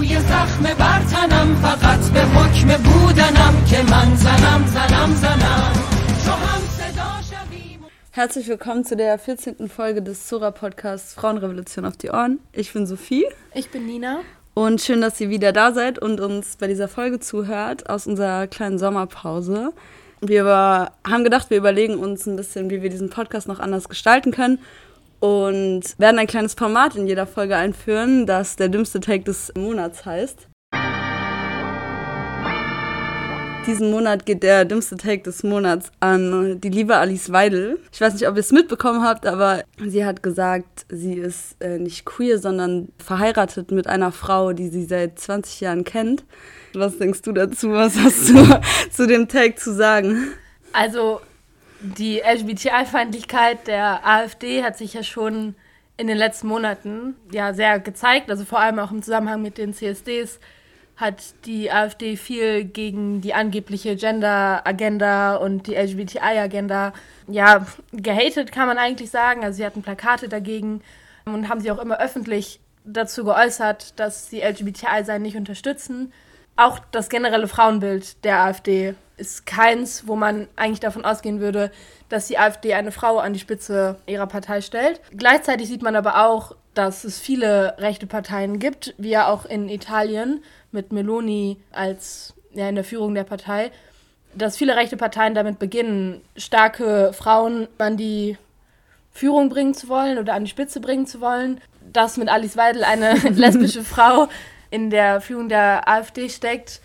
روی زخم برتنم فقط به حکم بودنم که من زنم زنم زنم چو هم صدا شویم Herzlich willkommen zu der 14. Folge des Zora Podcasts Frauenrevolution auf die Ohren. Ich bin Sophie Ich bin Nina. und schön, dass ihr wieder da seid und uns bei dieser Folge zuhört aus unserer kleinen Sommerpause. Wir war, haben gedacht, wir überlegen uns ein bisschen, wie wir diesen Podcast noch anders gestalten können und werden ein kleines Format in jeder Folge einführen, das der dümmste Take des Monats heißt. Diesen Monat geht der dümmste Take des Monats an die liebe Alice Weidel. Ich weiß nicht, ob ihr es mitbekommen habt, aber sie hat gesagt, sie ist äh, nicht queer, sondern verheiratet mit einer Frau, die sie seit 20 Jahren kennt. Was denkst du dazu? Was hast du zu dem Take zu sagen? Also die LGBTI-Feindlichkeit der AfD hat sich ja schon in den letzten Monaten ja sehr gezeigt. Also vor allem auch im Zusammenhang mit den CSDs hat die AfD viel gegen die angebliche Gender-Agenda und die LGBTI-Agenda ja gehatet, kann man eigentlich sagen. Also sie hatten Plakate dagegen und haben sich auch immer öffentlich dazu geäußert, dass sie LGBTI-Sein nicht unterstützen. Auch das generelle Frauenbild der AfD ist keins, wo man eigentlich davon ausgehen würde, dass die AfD eine Frau an die Spitze ihrer Partei stellt. Gleichzeitig sieht man aber auch, dass es viele rechte Parteien gibt, wie ja auch in Italien mit Meloni als ja, in der Führung der Partei, dass viele rechte Parteien damit beginnen, starke Frauen an die Führung bringen zu wollen oder an die Spitze bringen zu wollen. Dass mit Alice Weidel eine lesbische Frau in der Führung der AfD steckt,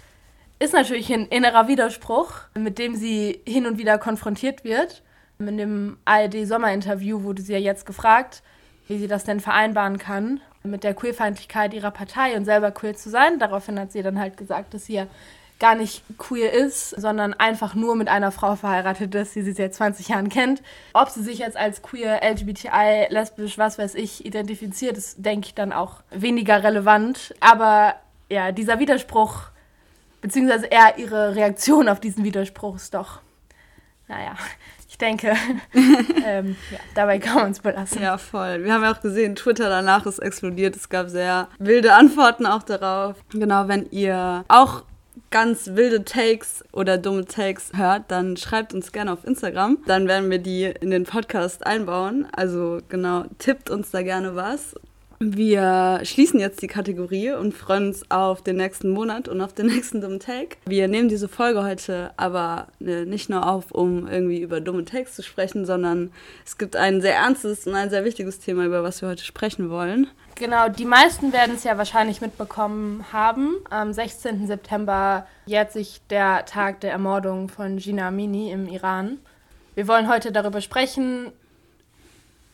ist natürlich ein innerer Widerspruch, mit dem sie hin und wieder konfrontiert wird. In dem ARD-Sommerinterview wurde sie ja jetzt gefragt, wie sie das denn vereinbaren kann mit der Queerfeindlichkeit ihrer Partei und selber queer zu sein. Daraufhin hat sie dann halt gesagt, dass sie ja gar nicht queer ist, sondern einfach nur mit einer Frau verheiratet ist, die sie seit 20 Jahren kennt. Ob sie sich jetzt als queer, LGBTI, lesbisch, was weiß ich, identifiziert, ist, denke ich, dann auch weniger relevant. Aber ja, dieser Widerspruch, beziehungsweise eher ihre Reaktion auf diesen Widerspruch ist doch, naja, ich denke, ähm, ja, dabei kann man es belassen. Ja, voll. Wir haben ja auch gesehen, Twitter danach ist explodiert. Es gab sehr wilde Antworten auch darauf. Genau, wenn ihr auch ganz wilde Takes oder dumme Takes hört, dann schreibt uns gerne auf Instagram. Dann werden wir die in den Podcast einbauen. Also genau, tippt uns da gerne was. Wir schließen jetzt die Kategorie und freuen uns auf den nächsten Monat und auf den nächsten dummen Take. Wir nehmen diese Folge heute aber äh, nicht nur auf, um irgendwie über dumme Takes zu sprechen, sondern es gibt ein sehr ernstes und ein sehr wichtiges Thema, über was wir heute sprechen wollen. Genau, die meisten werden es ja wahrscheinlich mitbekommen haben. Am 16. September jährt sich der Tag der Ermordung von Gina Amini im Iran. Wir wollen heute darüber sprechen,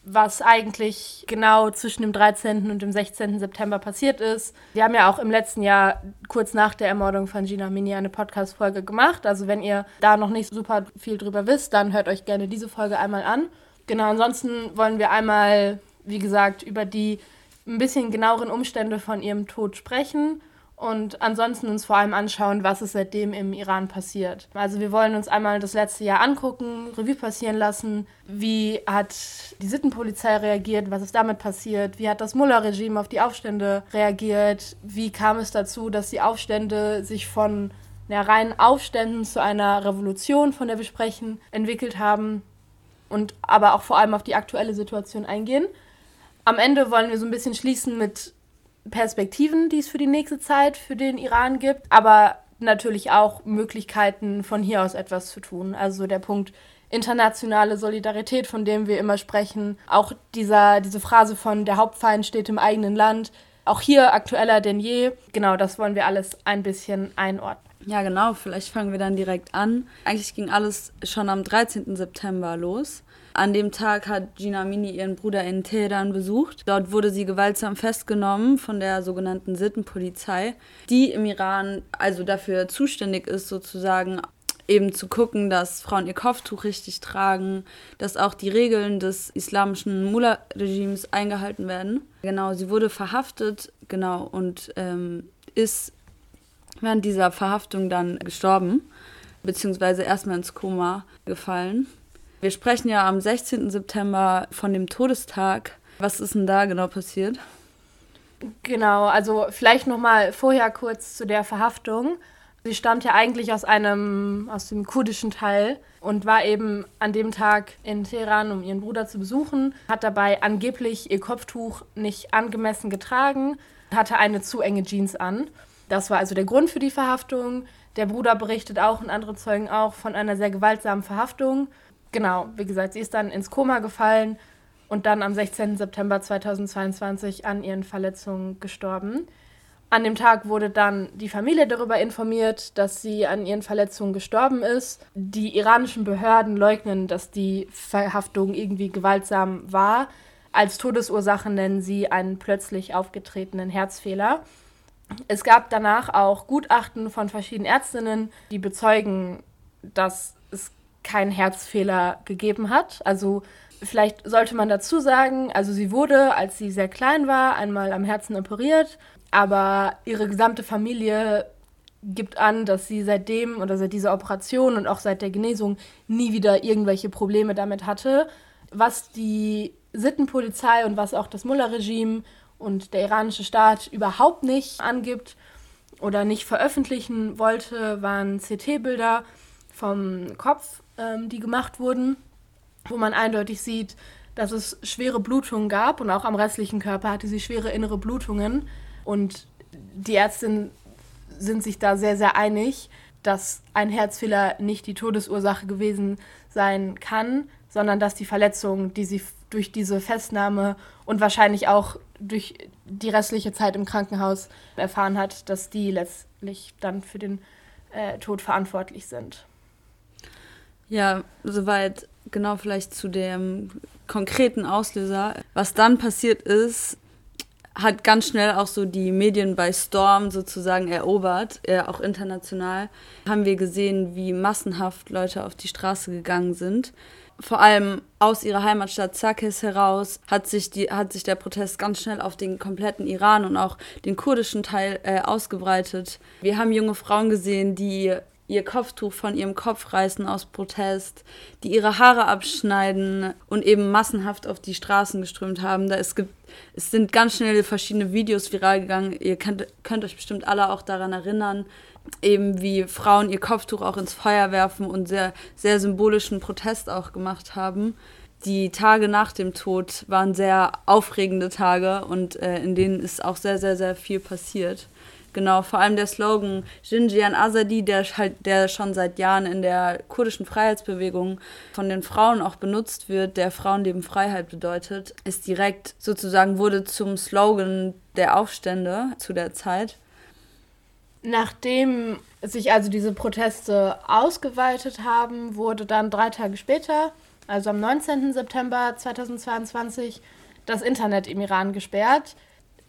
was eigentlich genau zwischen dem 13. und dem 16. September passiert ist. Wir haben ja auch im letzten Jahr kurz nach der Ermordung von Gina Mini eine Podcast-Folge gemacht. Also wenn ihr da noch nicht super viel drüber wisst, dann hört euch gerne diese Folge einmal an. Genau, ansonsten wollen wir einmal, wie gesagt, über die ein bisschen genaueren Umstände von ihrem Tod sprechen und ansonsten uns vor allem anschauen, was ist seitdem im Iran passiert. Also wir wollen uns einmal das letzte Jahr angucken, Revue passieren lassen, wie hat die Sittenpolizei reagiert, was ist damit passiert, wie hat das Mullah-Regime auf die Aufstände reagiert, wie kam es dazu, dass die Aufstände sich von ja, reinen Aufständen zu einer Revolution, von der wir sprechen, entwickelt haben und aber auch vor allem auf die aktuelle Situation eingehen. Am Ende wollen wir so ein bisschen schließen mit Perspektiven, die es für die nächste Zeit für den Iran gibt, aber natürlich auch Möglichkeiten, von hier aus etwas zu tun. Also der Punkt internationale Solidarität, von dem wir immer sprechen, auch dieser, diese Phrase von der Hauptfeind steht im eigenen Land, auch hier aktueller denn je. Genau, das wollen wir alles ein bisschen einordnen. Ja, genau, vielleicht fangen wir dann direkt an. Eigentlich ging alles schon am 13. September los. An dem Tag hat Gina Mini ihren Bruder in Teheran besucht. Dort wurde sie gewaltsam festgenommen von der sogenannten Sittenpolizei, die im Iran also dafür zuständig ist, sozusagen eben zu gucken, dass Frauen ihr Kopftuch richtig tragen, dass auch die Regeln des islamischen Mullah-Regimes eingehalten werden. Genau, sie wurde verhaftet, genau, und ähm, ist während dieser Verhaftung dann gestorben, beziehungsweise erstmal ins Koma gefallen. Wir sprechen ja am 16. September von dem Todestag. Was ist denn da genau passiert? Genau, also vielleicht noch mal vorher kurz zu der Verhaftung. Sie stammt ja eigentlich aus einem aus dem kurdischen Teil und war eben an dem Tag in Teheran, um ihren Bruder zu besuchen, hat dabei angeblich ihr Kopftuch nicht angemessen getragen, hatte eine zu enge Jeans an. Das war also der Grund für die Verhaftung. Der Bruder berichtet auch und andere Zeugen auch von einer sehr gewaltsamen Verhaftung. Genau, wie gesagt, sie ist dann ins Koma gefallen und dann am 16. September 2022 an ihren Verletzungen gestorben. An dem Tag wurde dann die Familie darüber informiert, dass sie an ihren Verletzungen gestorben ist. Die iranischen Behörden leugnen, dass die Verhaftung irgendwie gewaltsam war. Als Todesursache nennen sie einen plötzlich aufgetretenen Herzfehler. Es gab danach auch Gutachten von verschiedenen Ärztinnen, die bezeugen, dass keinen Herzfehler gegeben hat. Also vielleicht sollte man dazu sagen, also sie wurde, als sie sehr klein war, einmal am Herzen operiert, aber ihre gesamte Familie gibt an, dass sie seitdem oder seit dieser Operation und auch seit der Genesung nie wieder irgendwelche Probleme damit hatte. Was die Sittenpolizei und was auch das Mullah-Regime und der iranische Staat überhaupt nicht angibt oder nicht veröffentlichen wollte, waren CT-Bilder vom Kopf, ähm, die gemacht wurden, wo man eindeutig sieht, dass es schwere Blutungen gab und auch am restlichen Körper hatte sie schwere innere Blutungen. Und die Ärztinnen sind sich da sehr, sehr einig, dass ein Herzfehler nicht die Todesursache gewesen sein kann, sondern dass die Verletzung, die sie durch diese Festnahme und wahrscheinlich auch durch die restliche Zeit im Krankenhaus erfahren hat, dass die letztlich dann für den äh, Tod verantwortlich sind. Ja, soweit genau vielleicht zu dem konkreten Auslöser. Was dann passiert ist, hat ganz schnell auch so die Medien bei Storm sozusagen erobert, äh, auch international. Haben wir gesehen, wie massenhaft Leute auf die Straße gegangen sind vor allem aus ihrer Heimatstadt Zakis heraus hat sich, die, hat sich der Protest ganz schnell auf den kompletten Iran und auch den kurdischen Teil äh, ausgebreitet. Wir haben junge Frauen gesehen, die ihr Kopftuch von ihrem Kopf reißen aus Protest, die ihre Haare abschneiden und eben massenhaft auf die Straßen geströmt haben. Da es gibt es sind ganz schnell verschiedene Videos viral gegangen. Ihr könnt, könnt euch bestimmt alle auch daran erinnern, eben wie Frauen ihr Kopftuch auch ins Feuer werfen und sehr, sehr symbolischen Protest auch gemacht haben. Die Tage nach dem Tod waren sehr aufregende Tage und äh, in denen ist auch sehr, sehr, sehr viel passiert. Genau, vor allem der Slogan Jinjian Azadi, der, halt, der schon seit Jahren in der kurdischen Freiheitsbewegung von den Frauen auch benutzt wird, der Frauenleben Freiheit bedeutet, ist direkt sozusagen wurde zum Slogan der Aufstände zu der Zeit. Nachdem sich also diese Proteste ausgeweitet haben, wurde dann drei Tage später, also am 19. September 2022, das Internet im Iran gesperrt.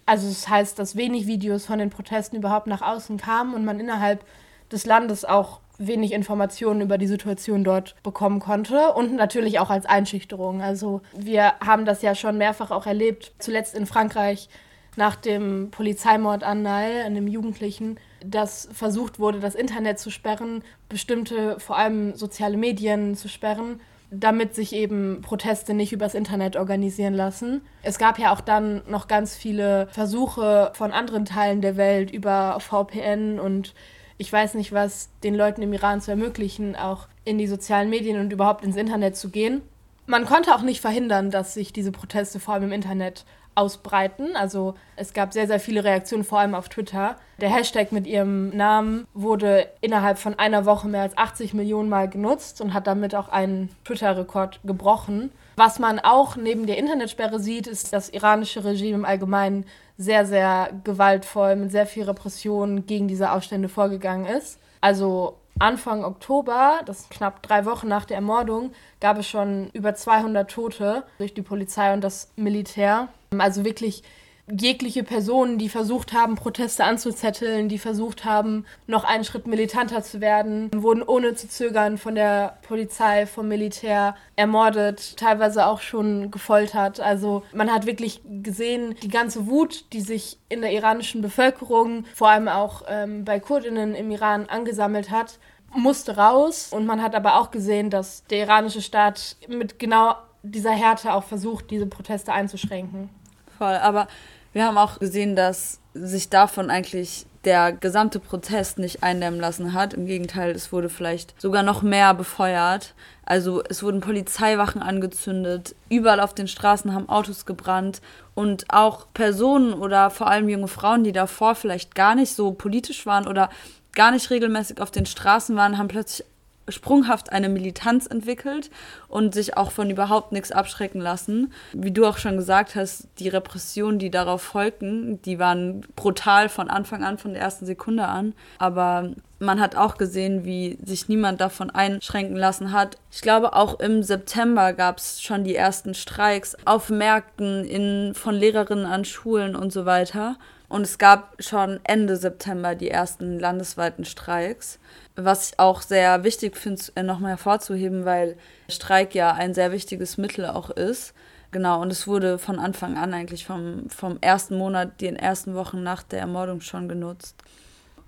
Also das heißt, dass wenig Videos von den Protesten überhaupt nach außen kamen und man innerhalb des Landes auch wenig Informationen über die Situation dort bekommen konnte und natürlich auch als Einschüchterung. Also wir haben das ja schon mehrfach auch erlebt, zuletzt in Frankreich nach dem Polizeimord an Nile, einem Jugendlichen, dass versucht wurde, das Internet zu sperren, bestimmte, vor allem soziale Medien zu sperren, damit sich eben Proteste nicht übers Internet organisieren lassen. Es gab ja auch dann noch ganz viele Versuche von anderen Teilen der Welt über VPN und ich weiß nicht was, den Leuten im Iran zu ermöglichen, auch in die sozialen Medien und überhaupt ins Internet zu gehen. Man konnte auch nicht verhindern, dass sich diese Proteste vor allem im Internet ausbreiten. Also es gab sehr, sehr viele Reaktionen, vor allem auf Twitter. Der Hashtag mit ihrem Namen wurde innerhalb von einer Woche mehr als 80 Millionen Mal genutzt und hat damit auch einen Twitter-Rekord gebrochen. Was man auch neben der Internetsperre sieht, ist das iranische Regime im Allgemeinen sehr, sehr gewaltvoll mit sehr viel Repression gegen diese Aufstände vorgegangen ist. Also Anfang Oktober, das ist knapp drei Wochen nach der Ermordung, gab es schon über 200 Tote durch die Polizei und das Militär. Also wirklich jegliche Personen, die versucht haben, Proteste anzuzetteln, die versucht haben, noch einen Schritt militanter zu werden, wurden ohne zu zögern von der Polizei, vom Militär ermordet, teilweise auch schon gefoltert. Also man hat wirklich gesehen, die ganze Wut, die sich in der iranischen Bevölkerung, vor allem auch ähm, bei Kurdinnen im Iran angesammelt hat, musste raus. Und man hat aber auch gesehen, dass der iranische Staat mit genau dieser Härte auch versucht, diese Proteste einzuschränken voll. Aber Wir haben auch gesehen, dass sich davon eigentlich der gesamte Protest nicht eindämmen lassen hat. Im Gegenteil, es wurde vielleicht sogar noch mehr befeuert. Also es wurden Polizeiwachen angezündet, überall auf den Straßen haben Autos gebrannt und auch Personen oder vor allem junge Frauen, die davor vielleicht gar nicht so politisch waren oder gar nicht regelmäßig auf den Straßen waren, haben plötzlich sprunghaft eine Militanz entwickelt und sich auch von überhaupt nichts abschrecken lassen. Wie du auch schon gesagt hast, die Repressionen, die darauf folgten, die waren brutal von Anfang an, von der ersten Sekunde an. Aber man hat auch gesehen, wie sich niemand davon einschränken lassen hat. Ich glaube, auch im September gab es schon die ersten Streiks auf Märkten, in, von Lehrerinnen an Schulen und so weiter. Und es gab schon Ende September die ersten landesweiten Streiks was ich auch sehr wichtig finde, äh, nochmal hervorzuheben, weil Streik ja ein sehr wichtiges Mittel auch ist. Genau, und es wurde von Anfang an eigentlich vom, vom ersten Monat, den ersten Wochen nach der Ermordung schon genutzt.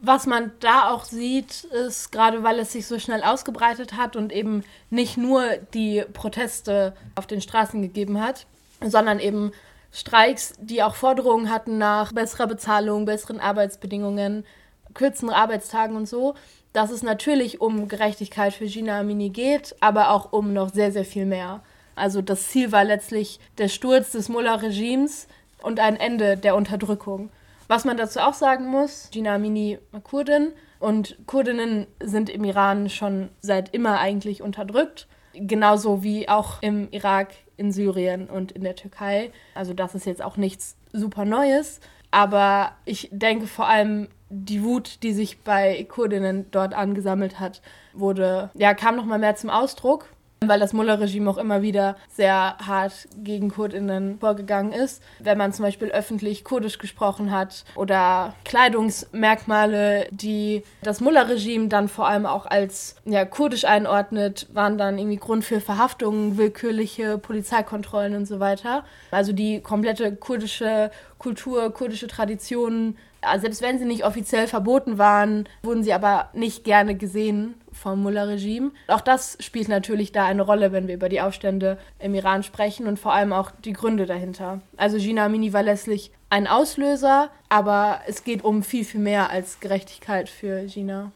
Was man da auch sieht, ist, gerade weil es sich so schnell ausgebreitet hat und eben nicht nur die Proteste auf den Straßen gegeben hat, sondern eben Streiks, die auch Forderungen hatten nach besserer Bezahlung, besseren Arbeitsbedingungen, kürzeren Arbeitstagen und so, dass es natürlich um Gerechtigkeit für Gina Amini geht, aber auch um noch sehr, sehr viel mehr. Also das Ziel war letztlich der Sturz des Mullah-Regimes und ein Ende der Unterdrückung. Was man dazu auch sagen muss, Gina Amini war Kurdin und Kurdinnen sind im Iran schon seit immer eigentlich unterdrückt, genauso wie auch im Irak, in Syrien und in der Türkei. Also das ist jetzt auch nichts super Neues, aber ich denke vor allem die Wut, die sich bei Kurdinnen dort angesammelt hat, wurde, ja, kam noch mal mehr zum Ausdruck, weil das Mullah-Regime auch immer wieder sehr hart gegen Kurdinnen vorgegangen ist. Wenn man zum Beispiel öffentlich Kurdisch gesprochen hat oder Kleidungsmerkmale, die das Mullah-Regime dann vor allem auch als ja, kurdisch einordnet, waren dann irgendwie Grund für Verhaftungen, willkürliche Polizeikontrollen und so weiter. Also die komplette kurdische Kultur, kurdische Traditionen selbst wenn sie nicht offiziell verboten waren, wurden sie aber nicht gerne gesehen vom Mullah-Regime. Auch das spielt natürlich da eine Rolle, wenn wir über die Aufstände im Iran sprechen und vor allem auch die Gründe dahinter. Also Gina Amini war letztlich ein Auslöser, aber es geht um viel, viel mehr als Gerechtigkeit für Gina.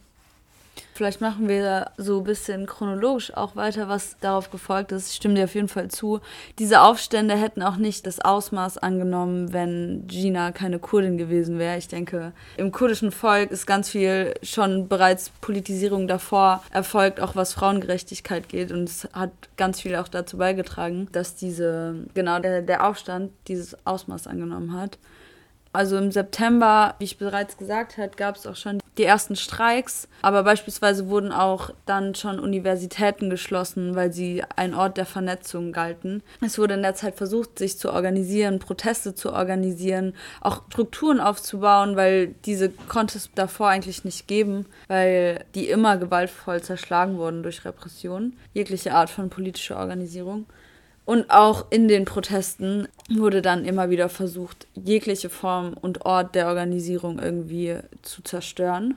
Vielleicht machen wir so ein bisschen chronologisch auch weiter, was darauf gefolgt ist. Ich stimme dir auf jeden Fall zu. Diese Aufstände hätten auch nicht das Ausmaß angenommen, wenn Gina keine Kurdin gewesen wäre. Ich denke, im kurdischen Volk ist ganz viel schon bereits Politisierung davor erfolgt, auch was Frauengerechtigkeit geht. Und es hat ganz viel auch dazu beigetragen, dass diese, genau der, der Aufstand dieses Ausmaß angenommen hat. Also im September, wie ich bereits gesagt habe, gab es auch schon die ersten Streiks. Aber beispielsweise wurden auch dann schon Universitäten geschlossen, weil sie ein Ort der Vernetzung galten. Es wurde in der Zeit versucht, sich zu organisieren, Proteste zu organisieren, auch Strukturen aufzubauen, weil diese konnte es davor eigentlich nicht geben, weil die immer gewaltvoll zerschlagen wurden durch Repression, jegliche Art von politischer Organisierung. Und auch in den Protesten wurde dann immer wieder versucht, jegliche Form und Ort der Organisierung irgendwie zu zerstören.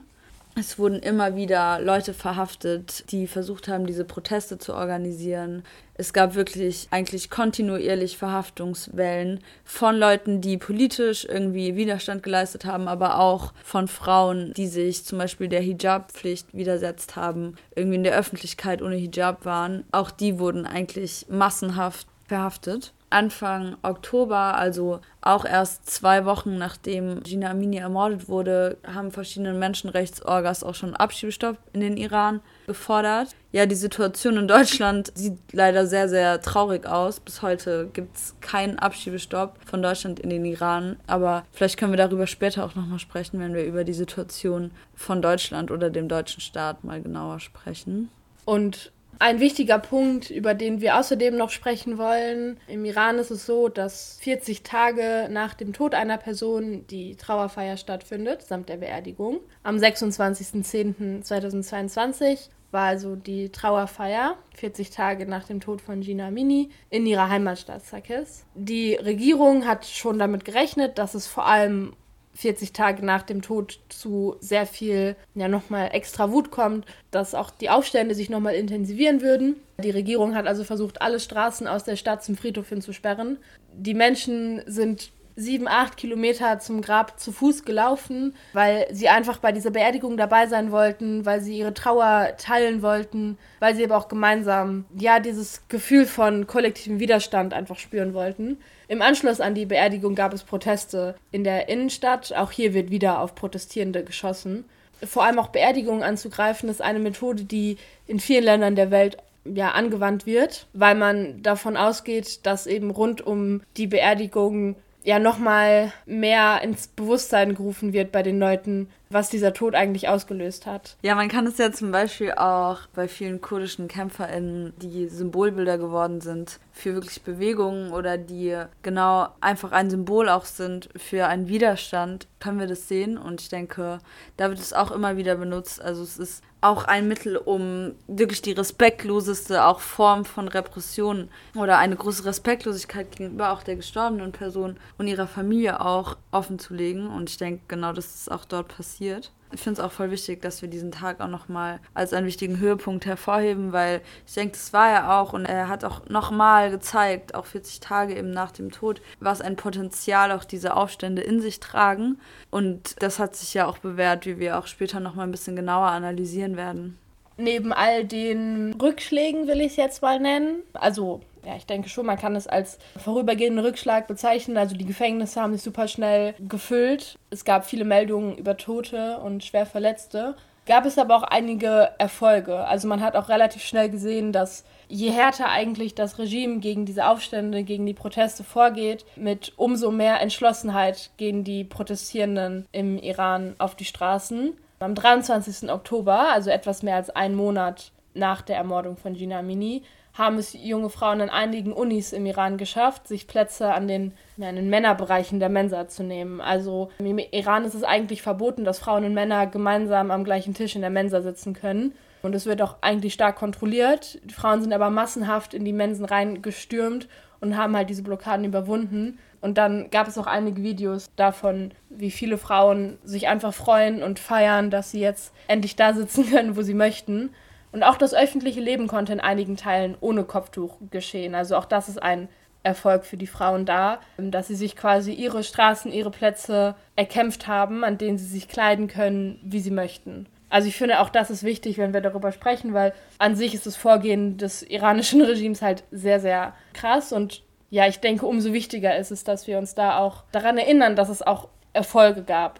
Es wurden immer wieder Leute verhaftet, die versucht haben, diese Proteste zu organisieren. Es gab wirklich eigentlich kontinuierlich Verhaftungswellen von Leuten, die politisch irgendwie Widerstand geleistet haben, aber auch von Frauen, die sich zum Beispiel der Hijab-Pflicht widersetzt haben, irgendwie in der Öffentlichkeit ohne Hijab waren. Auch die wurden eigentlich massenhaft verhaftet. Anfang Oktober, also auch erst zwei Wochen nachdem Gina Amini ermordet wurde, haben verschiedene Menschenrechtsorgas auch schon Abschiebestopp in den Iran gefordert. Ja, die Situation in Deutschland sieht leider sehr, sehr traurig aus. Bis heute gibt es keinen Abschiebestopp von Deutschland in den Iran. Aber vielleicht können wir darüber später auch nochmal sprechen, wenn wir über die Situation von Deutschland oder dem deutschen Staat mal genauer sprechen. Und ein wichtiger Punkt, über den wir außerdem noch sprechen wollen. Im Iran ist es so, dass 40 Tage nach dem Tod einer Person die Trauerfeier stattfindet, samt der Beerdigung. Am 26.10.2022 war also die Trauerfeier, 40 Tage nach dem Tod von Gina Mini, in ihrer Heimatstadt Sakis. Die Regierung hat schon damit gerechnet, dass es vor allem 40 Tage nach dem Tod zu sehr viel, ja, nochmal extra Wut kommt, dass auch die Aufstände sich nochmal intensivieren würden. Die Regierung hat also versucht, alle Straßen aus der Stadt zum Friedhof hin zu sperren. Die Menschen sind sieben, acht Kilometer zum Grab zu Fuß gelaufen, weil sie einfach bei dieser Beerdigung dabei sein wollten, weil sie ihre Trauer teilen wollten, weil sie aber auch gemeinsam, ja, dieses Gefühl von kollektivem Widerstand einfach spüren wollten. Im Anschluss an die Beerdigung gab es Proteste in der Innenstadt. Auch hier wird wieder auf Protestierende geschossen. Vor allem auch Beerdigungen anzugreifen, ist eine Methode, die in vielen Ländern der Welt ja, angewandt wird, weil man davon ausgeht, dass eben rund um die Beerdigung ja nochmal mehr ins Bewusstsein gerufen wird bei den Leuten, was dieser Tod eigentlich ausgelöst hat. Ja, man kann es ja zum Beispiel auch bei vielen kurdischen KämpferInnen, die Symbolbilder geworden sind für wirklich Bewegungen oder die genau einfach ein Symbol auch sind für einen Widerstand, können wir das sehen. Und ich denke, da wird es auch immer wieder benutzt. Also es ist auch ein Mittel, um wirklich die respektloseste auch Form von Repression oder eine große Respektlosigkeit gegenüber auch der gestorbenen Person und ihrer Familie auch offen zu legen. Und ich denke, genau das ist auch dort passiert ich finde es auch voll wichtig, dass wir diesen Tag auch nochmal als einen wichtigen Höhepunkt hervorheben, weil ich denke, das war er auch und er hat auch nochmal gezeigt, auch 40 Tage eben nach dem Tod, was ein Potenzial auch diese Aufstände in sich tragen. Und das hat sich ja auch bewährt, wie wir auch später nochmal ein bisschen genauer analysieren werden. Neben all den Rückschlägen will ich es jetzt mal nennen, also ja, ich denke schon, man kann es als vorübergehenden Rückschlag bezeichnen. Also die Gefängnisse haben sich super schnell gefüllt. Es gab viele Meldungen über Tote und schwer Verletzte. Gab es aber auch einige Erfolge. Also man hat auch relativ schnell gesehen, dass je härter eigentlich das Regime gegen diese Aufstände, gegen die Proteste vorgeht, mit umso mehr Entschlossenheit gehen die Protestierenden im Iran auf die Straßen. Am 23. Oktober, also etwas mehr als einen Monat nach der Ermordung von Gina Amini, haben es junge Frauen an einigen Unis im Iran geschafft, sich Plätze an den, ja, den Männerbereichen der Mensa zu nehmen. Also im Iran ist es eigentlich verboten, dass Frauen und Männer gemeinsam am gleichen Tisch in der Mensa sitzen können. Und es wird auch eigentlich stark kontrolliert. Die Frauen sind aber massenhaft in die Mensen reingestürmt und haben halt diese Blockaden überwunden. Und dann gab es auch einige Videos davon, wie viele Frauen sich einfach freuen und feiern, dass sie jetzt endlich da sitzen können, wo sie möchten. Und auch das öffentliche Leben konnte in einigen Teilen ohne Kopftuch geschehen. Also auch das ist ein Erfolg für die Frauen da, dass sie sich quasi ihre Straßen, ihre Plätze erkämpft haben, an denen sie sich kleiden können, wie sie möchten. Also ich finde auch das ist wichtig, wenn wir darüber sprechen, weil an sich ist das Vorgehen des iranischen Regimes halt sehr, sehr krass und ja, ich denke, umso wichtiger ist es, dass wir uns da auch daran erinnern, dass es auch Erfolge gab.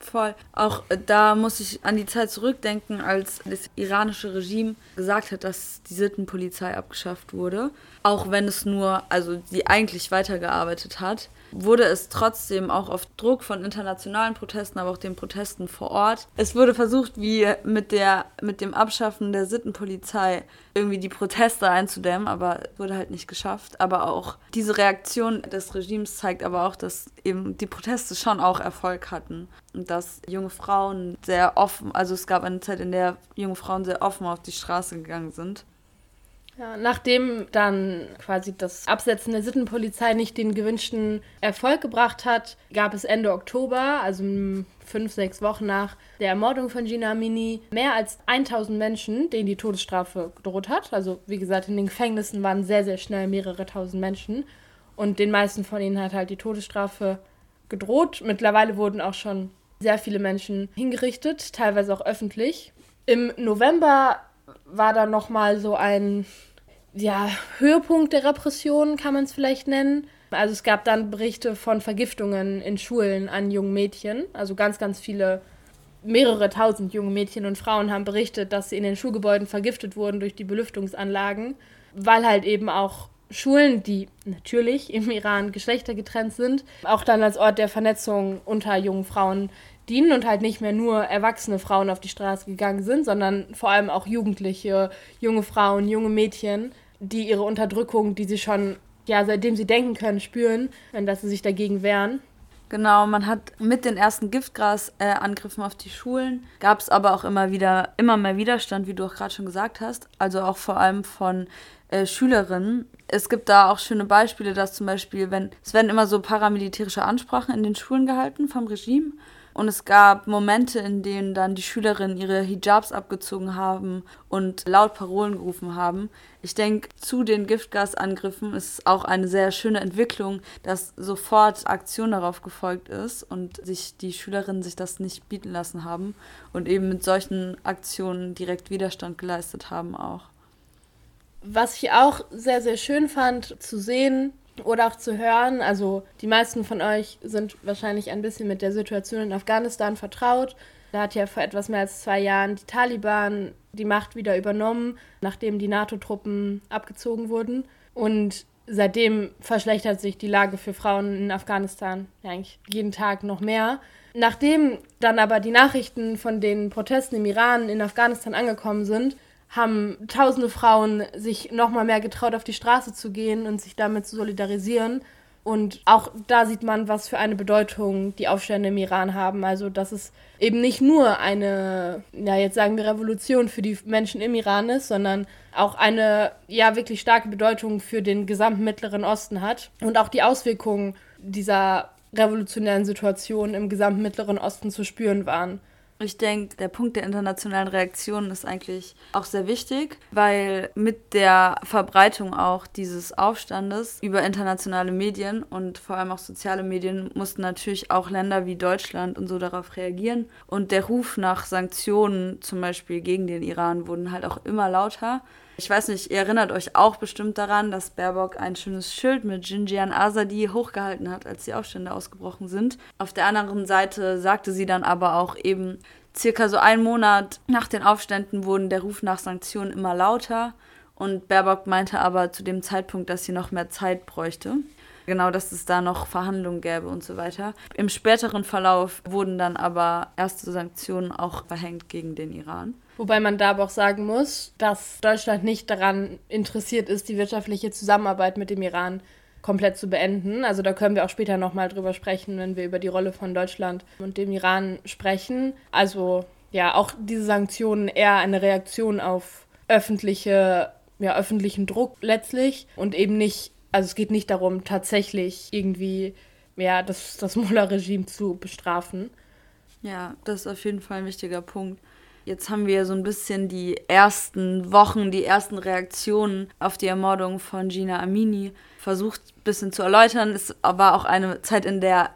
Voll. Auch äh, da muss ich an die Zeit zurückdenken, als das iranische Regime gesagt hat, dass die Sittenpolizei abgeschafft wurde. Auch wenn es nur, also sie eigentlich weitergearbeitet hat wurde es trotzdem auch auf Druck von internationalen Protesten, aber auch den Protesten vor Ort. Es wurde versucht, wie mit, der, mit dem Abschaffen der Sittenpolizei irgendwie die Proteste einzudämmen, aber wurde halt nicht geschafft. Aber auch diese Reaktion des Regimes zeigt aber auch, dass eben die Proteste schon auch Erfolg hatten und dass junge Frauen sehr offen, also es gab eine Zeit, in der junge Frauen sehr offen auf die Straße gegangen sind. Ja, nachdem dann quasi das Absetzen der Sittenpolizei nicht den gewünschten Erfolg gebracht hat, gab es Ende Oktober, also fünf, sechs Wochen nach der Ermordung von Gina Amini, mehr als 1000 Menschen, denen die Todesstrafe gedroht hat. Also wie gesagt, in den Gefängnissen waren sehr, sehr schnell mehrere tausend Menschen und den meisten von ihnen hat halt die Todesstrafe gedroht. Mittlerweile wurden auch schon sehr viele Menschen hingerichtet, teilweise auch öffentlich. Im November war dann nochmal so ein ja, Höhepunkt der Repression, kann man es vielleicht nennen. Also es gab dann Berichte von Vergiftungen in Schulen an jungen Mädchen. Also ganz, ganz viele, mehrere tausend junge Mädchen und Frauen haben berichtet, dass sie in den Schulgebäuden vergiftet wurden durch die Belüftungsanlagen, weil halt eben auch Schulen, die natürlich im Iran geschlechtergetrennt sind, auch dann als Ort der Vernetzung unter jungen Frauen dienen und halt nicht mehr nur erwachsene Frauen auf die Straße gegangen sind, sondern vor allem auch Jugendliche, junge Frauen, junge Mädchen, die ihre Unterdrückung, die sie schon, ja, seitdem sie denken können, spüren, dass sie sich dagegen wehren. Genau, man hat mit den ersten Giftgasangriffen äh, auf die Schulen gab es aber auch immer wieder immer mehr Widerstand, wie du auch gerade schon gesagt hast. Also auch vor allem von äh, Schülerinnen. Es gibt da auch schöne Beispiele, dass zum Beispiel, wenn es werden immer so paramilitärische Ansprachen in den Schulen gehalten vom Regime Und es gab Momente, in denen dann die Schülerinnen ihre Hijabs abgezogen haben und laut Parolen gerufen haben. Ich denke, zu den Giftgasangriffen ist auch eine sehr schöne Entwicklung, dass sofort Aktion darauf gefolgt ist und sich die Schülerinnen sich das nicht bieten lassen haben und eben mit solchen Aktionen direkt Widerstand geleistet haben auch. Was ich auch sehr, sehr schön fand zu sehen, oder auch zu hören. Also die meisten von euch sind wahrscheinlich ein bisschen mit der Situation in Afghanistan vertraut. Da hat ja vor etwas mehr als zwei Jahren die Taliban die Macht wieder übernommen, nachdem die NATO-Truppen abgezogen wurden. Und seitdem verschlechtert sich die Lage für Frauen in Afghanistan ja, eigentlich jeden Tag noch mehr. Nachdem dann aber die Nachrichten von den Protesten im Iran in Afghanistan angekommen sind, haben tausende Frauen sich noch mal mehr getraut, auf die Straße zu gehen und sich damit zu solidarisieren. Und auch da sieht man, was für eine Bedeutung die Aufstände im Iran haben. Also, dass es eben nicht nur eine, ja, jetzt sagen wir Revolution für die Menschen im Iran ist, sondern auch eine, ja, wirklich starke Bedeutung für den gesamten Mittleren Osten hat. Und auch die Auswirkungen dieser revolutionären Situation im gesamten Mittleren Osten zu spüren waren. Ich denke, der Punkt der internationalen Reaktion ist eigentlich auch sehr wichtig, weil mit der Verbreitung auch dieses Aufstandes über internationale Medien und vor allem auch soziale Medien mussten natürlich auch Länder wie Deutschland und so darauf reagieren. Und der Ruf nach Sanktionen zum Beispiel gegen den Iran wurden halt auch immer lauter. Ich weiß nicht, ihr erinnert euch auch bestimmt daran, dass Baerbock ein schönes Schild mit Jinjian Azadi hochgehalten hat, als die Aufstände ausgebrochen sind. Auf der anderen Seite sagte sie dann aber auch eben, circa so einen Monat nach den Aufständen wurden der Ruf nach Sanktionen immer lauter. Und Baerbock meinte aber zu dem Zeitpunkt, dass sie noch mehr Zeit bräuchte. Genau, dass es da noch Verhandlungen gäbe und so weiter. Im späteren Verlauf wurden dann aber erste Sanktionen auch verhängt gegen den Iran. Wobei man da aber auch sagen muss, dass Deutschland nicht daran interessiert ist, die wirtschaftliche Zusammenarbeit mit dem Iran komplett zu beenden. Also da können wir auch später nochmal drüber sprechen, wenn wir über die Rolle von Deutschland und dem Iran sprechen. Also ja, auch diese Sanktionen eher eine Reaktion auf öffentliche, ja, öffentlichen Druck letztlich und eben nicht, also es geht nicht darum, tatsächlich irgendwie ja, das, das Mullah-Regime zu bestrafen. Ja, das ist auf jeden Fall ein wichtiger Punkt. Jetzt haben wir so ein bisschen die ersten Wochen, die ersten Reaktionen auf die Ermordung von Gina Amini versucht ein bisschen zu erläutern. Es war auch eine Zeit, in der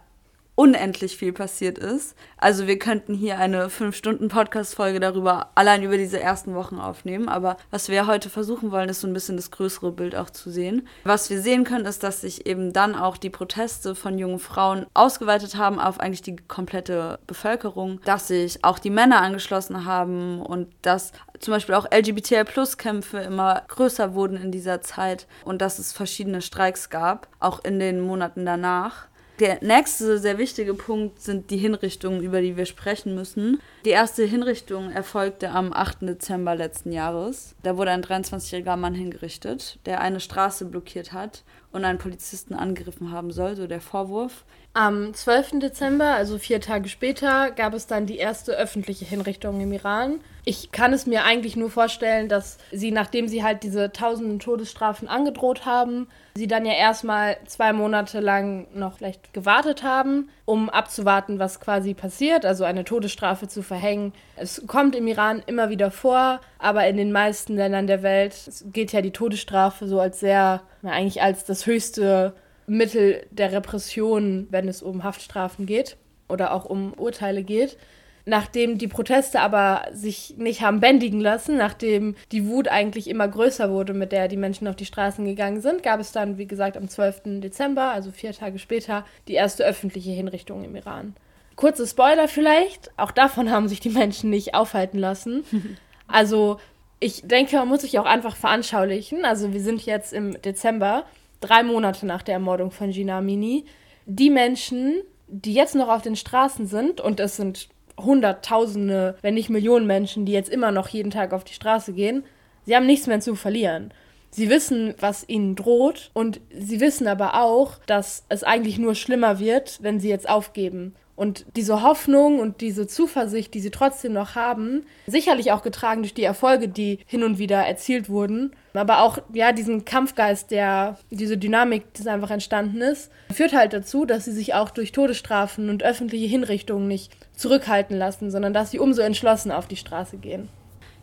unendlich viel passiert ist. Also wir könnten hier eine 5-Stunden-Podcast-Folge darüber, allein über diese ersten Wochen aufnehmen. Aber was wir heute versuchen wollen, ist so ein bisschen das größere Bild auch zu sehen. Was wir sehen können, ist, dass sich eben dann auch die Proteste von jungen Frauen ausgeweitet haben auf eigentlich die komplette Bevölkerung, dass sich auch die Männer angeschlossen haben und dass zum Beispiel auch LGBTI-Plus-Kämpfe immer größer wurden in dieser Zeit und dass es verschiedene Streiks gab, auch in den Monaten danach. Der nächste sehr wichtige Punkt sind die Hinrichtungen, über die wir sprechen müssen. Die erste Hinrichtung erfolgte am 8. Dezember letzten Jahres. Da wurde ein 23-jähriger Mann hingerichtet, der eine Straße blockiert hat und einen Polizisten angegriffen haben soll, so der Vorwurf. Am 12. Dezember, also vier Tage später, gab es dann die erste öffentliche Hinrichtung im Iran. Ich kann es mir eigentlich nur vorstellen, dass sie, nachdem sie halt diese tausenden Todesstrafen angedroht haben, sie dann ja erstmal zwei Monate lang noch vielleicht gewartet haben, um abzuwarten, was quasi passiert, also eine Todesstrafe zu verhängen. Es kommt im Iran immer wieder vor, aber in den meisten Ländern der Welt geht ja die Todesstrafe so als sehr, eigentlich als das höchste Mittel der Repression, wenn es um Haftstrafen geht oder auch um Urteile geht. Nachdem die Proteste aber sich nicht haben bändigen lassen, nachdem die Wut eigentlich immer größer wurde, mit der die Menschen auf die Straßen gegangen sind, gab es dann, wie gesagt, am 12. Dezember, also vier Tage später, die erste öffentliche Hinrichtung im Iran. Kurze Spoiler vielleicht, auch davon haben sich die Menschen nicht aufhalten lassen. Also ich denke, man muss sich auch einfach veranschaulichen. Also wir sind jetzt im Dezember drei Monate nach der Ermordung von Gina Amini, die Menschen, die jetzt noch auf den Straßen sind, und es sind Hunderttausende, wenn nicht Millionen Menschen, die jetzt immer noch jeden Tag auf die Straße gehen, sie haben nichts mehr zu verlieren. Sie wissen, was ihnen droht und sie wissen aber auch, dass es eigentlich nur schlimmer wird, wenn sie jetzt aufgeben. Und diese Hoffnung und diese Zuversicht, die sie trotzdem noch haben, sicherlich auch getragen durch die Erfolge, die hin und wieder erzielt wurden, aber auch ja diesen Kampfgeist, der diese Dynamik, die einfach entstanden ist, führt halt dazu, dass sie sich auch durch Todesstrafen und öffentliche Hinrichtungen nicht zurückhalten lassen, sondern dass sie umso entschlossen auf die Straße gehen.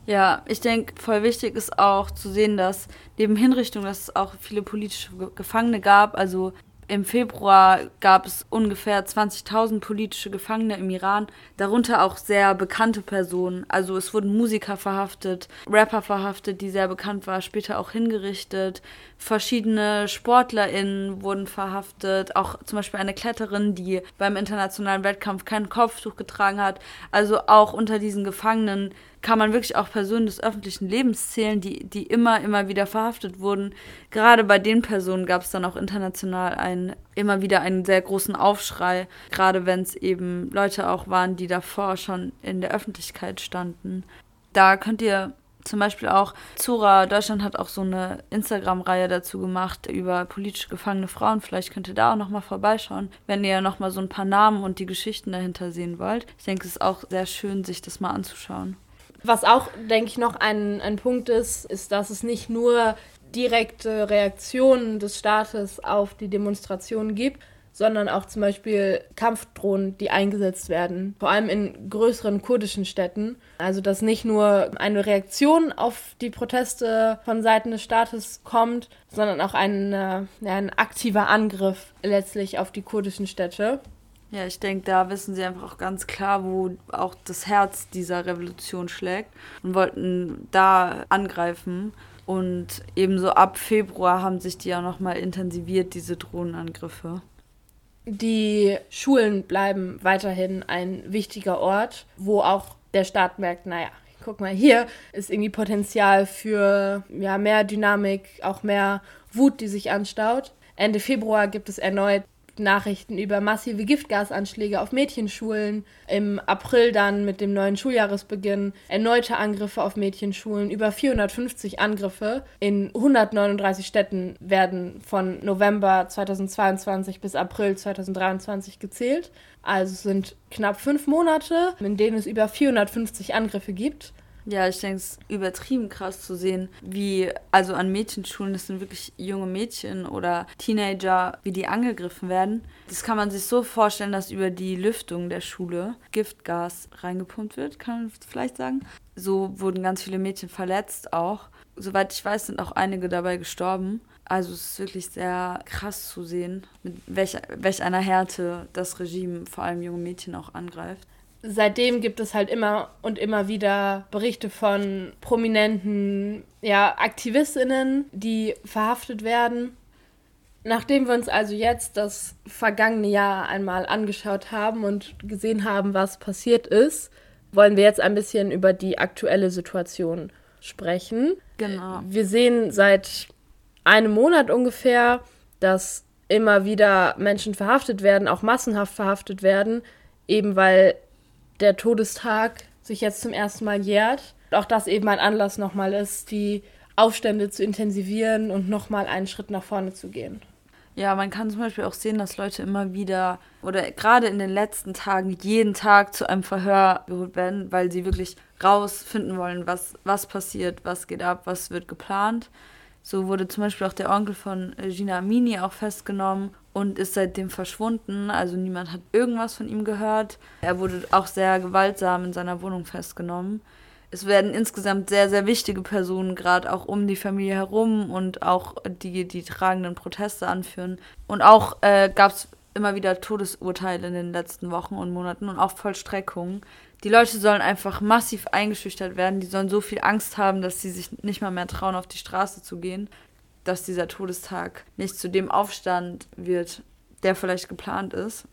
Ja, ich denke, voll wichtig ist auch zu sehen, dass neben Hinrichtungen, dass es auch viele politische Gefangene gab. Also im Februar gab es ungefähr 20.000 politische Gefangene im Iran, darunter auch sehr bekannte Personen. Also es wurden Musiker verhaftet, Rapper verhaftet, die sehr bekannt war, später auch hingerichtet. Verschiedene SportlerInnen wurden verhaftet, auch zum Beispiel eine Kletterin, die beim internationalen Wettkampf kein Kopftuch getragen hat. Also auch unter diesen Gefangenen kann man wirklich auch Personen des öffentlichen Lebens zählen, die, die immer, immer wieder verhaftet wurden. Gerade bei den Personen gab es dann auch international ein, immer wieder einen sehr großen Aufschrei, gerade wenn es eben Leute auch waren, die davor schon in der Öffentlichkeit standen. Da könnt ihr zum Beispiel auch, Zura Deutschland hat auch so eine Instagram-Reihe dazu gemacht über politisch gefangene Frauen. Vielleicht könnt ihr da auch nochmal vorbeischauen, wenn ihr nochmal so ein paar Namen und die Geschichten dahinter sehen wollt. Ich denke, es ist auch sehr schön, sich das mal anzuschauen. Was auch, denke ich, noch ein, ein Punkt ist, ist, dass es nicht nur direkte Reaktionen des Staates auf die Demonstrationen gibt, sondern auch zum Beispiel Kampfdrohnen, die eingesetzt werden, vor allem in größeren kurdischen Städten. Also dass nicht nur eine Reaktion auf die Proteste von Seiten des Staates kommt, sondern auch ein, ja, ein aktiver Angriff letztlich auf die kurdischen Städte. Ja, ich denke, da wissen sie einfach auch ganz klar, wo auch das Herz dieser Revolution schlägt und wollten da angreifen. Und ebenso ab Februar haben sich die ja nochmal intensiviert, diese Drohnenangriffe. Die Schulen bleiben weiterhin ein wichtiger Ort, wo auch der Staat merkt, naja, guck mal, hier ist irgendwie Potenzial für ja, mehr Dynamik, auch mehr Wut, die sich anstaut. Ende Februar gibt es erneut Nachrichten über massive Giftgasanschläge auf Mädchenschulen. Im April dann mit dem neuen Schuljahresbeginn erneute Angriffe auf Mädchenschulen. Über 450 Angriffe in 139 Städten werden von November 2022 bis April 2023 gezählt. Also sind knapp fünf Monate, in denen es über 450 Angriffe gibt. Ja, ich denke, es ist übertrieben krass zu sehen, wie, also an Mädchenschulen, das sind wirklich junge Mädchen oder Teenager, wie die angegriffen werden. Das kann man sich so vorstellen, dass über die Lüftung der Schule Giftgas reingepumpt wird, kann man vielleicht sagen. So wurden ganz viele Mädchen verletzt auch. Soweit ich weiß, sind auch einige dabei gestorben. Also es ist wirklich sehr krass zu sehen, mit welch, welch einer Härte das Regime vor allem junge Mädchen auch angreift seitdem gibt es halt immer und immer wieder Berichte von prominenten ja, Aktivistinnen, die verhaftet werden. Nachdem wir uns also jetzt das vergangene Jahr einmal angeschaut haben und gesehen haben, was passiert ist, wollen wir jetzt ein bisschen über die aktuelle Situation sprechen. Genau. Wir sehen seit einem Monat ungefähr, dass immer wieder Menschen verhaftet werden, auch massenhaft verhaftet werden, eben weil der Todestag sich jetzt zum ersten Mal jährt. Auch das eben ein Anlass nochmal ist, die Aufstände zu intensivieren und nochmal einen Schritt nach vorne zu gehen. Ja, man kann zum Beispiel auch sehen, dass Leute immer wieder oder gerade in den letzten Tagen jeden Tag zu einem Verhör geholt werden, weil sie wirklich rausfinden wollen, was, was passiert, was geht ab, was wird geplant. So wurde zum Beispiel auch der Onkel von Gina Amini auch festgenommen und ist seitdem verschwunden. Also niemand hat irgendwas von ihm gehört. Er wurde auch sehr gewaltsam in seiner Wohnung festgenommen. Es werden insgesamt sehr, sehr wichtige Personen gerade auch um die Familie herum und auch die, die tragenden Proteste anführen. Und auch äh, gab es immer wieder Todesurteile in den letzten Wochen und Monaten und auch Vollstreckungen. Die Leute sollen einfach massiv eingeschüchtert werden. Die sollen so viel Angst haben, dass sie sich nicht mal mehr trauen, auf die Straße zu gehen dass dieser Todestag nicht zu dem Aufstand wird, der vielleicht geplant ist.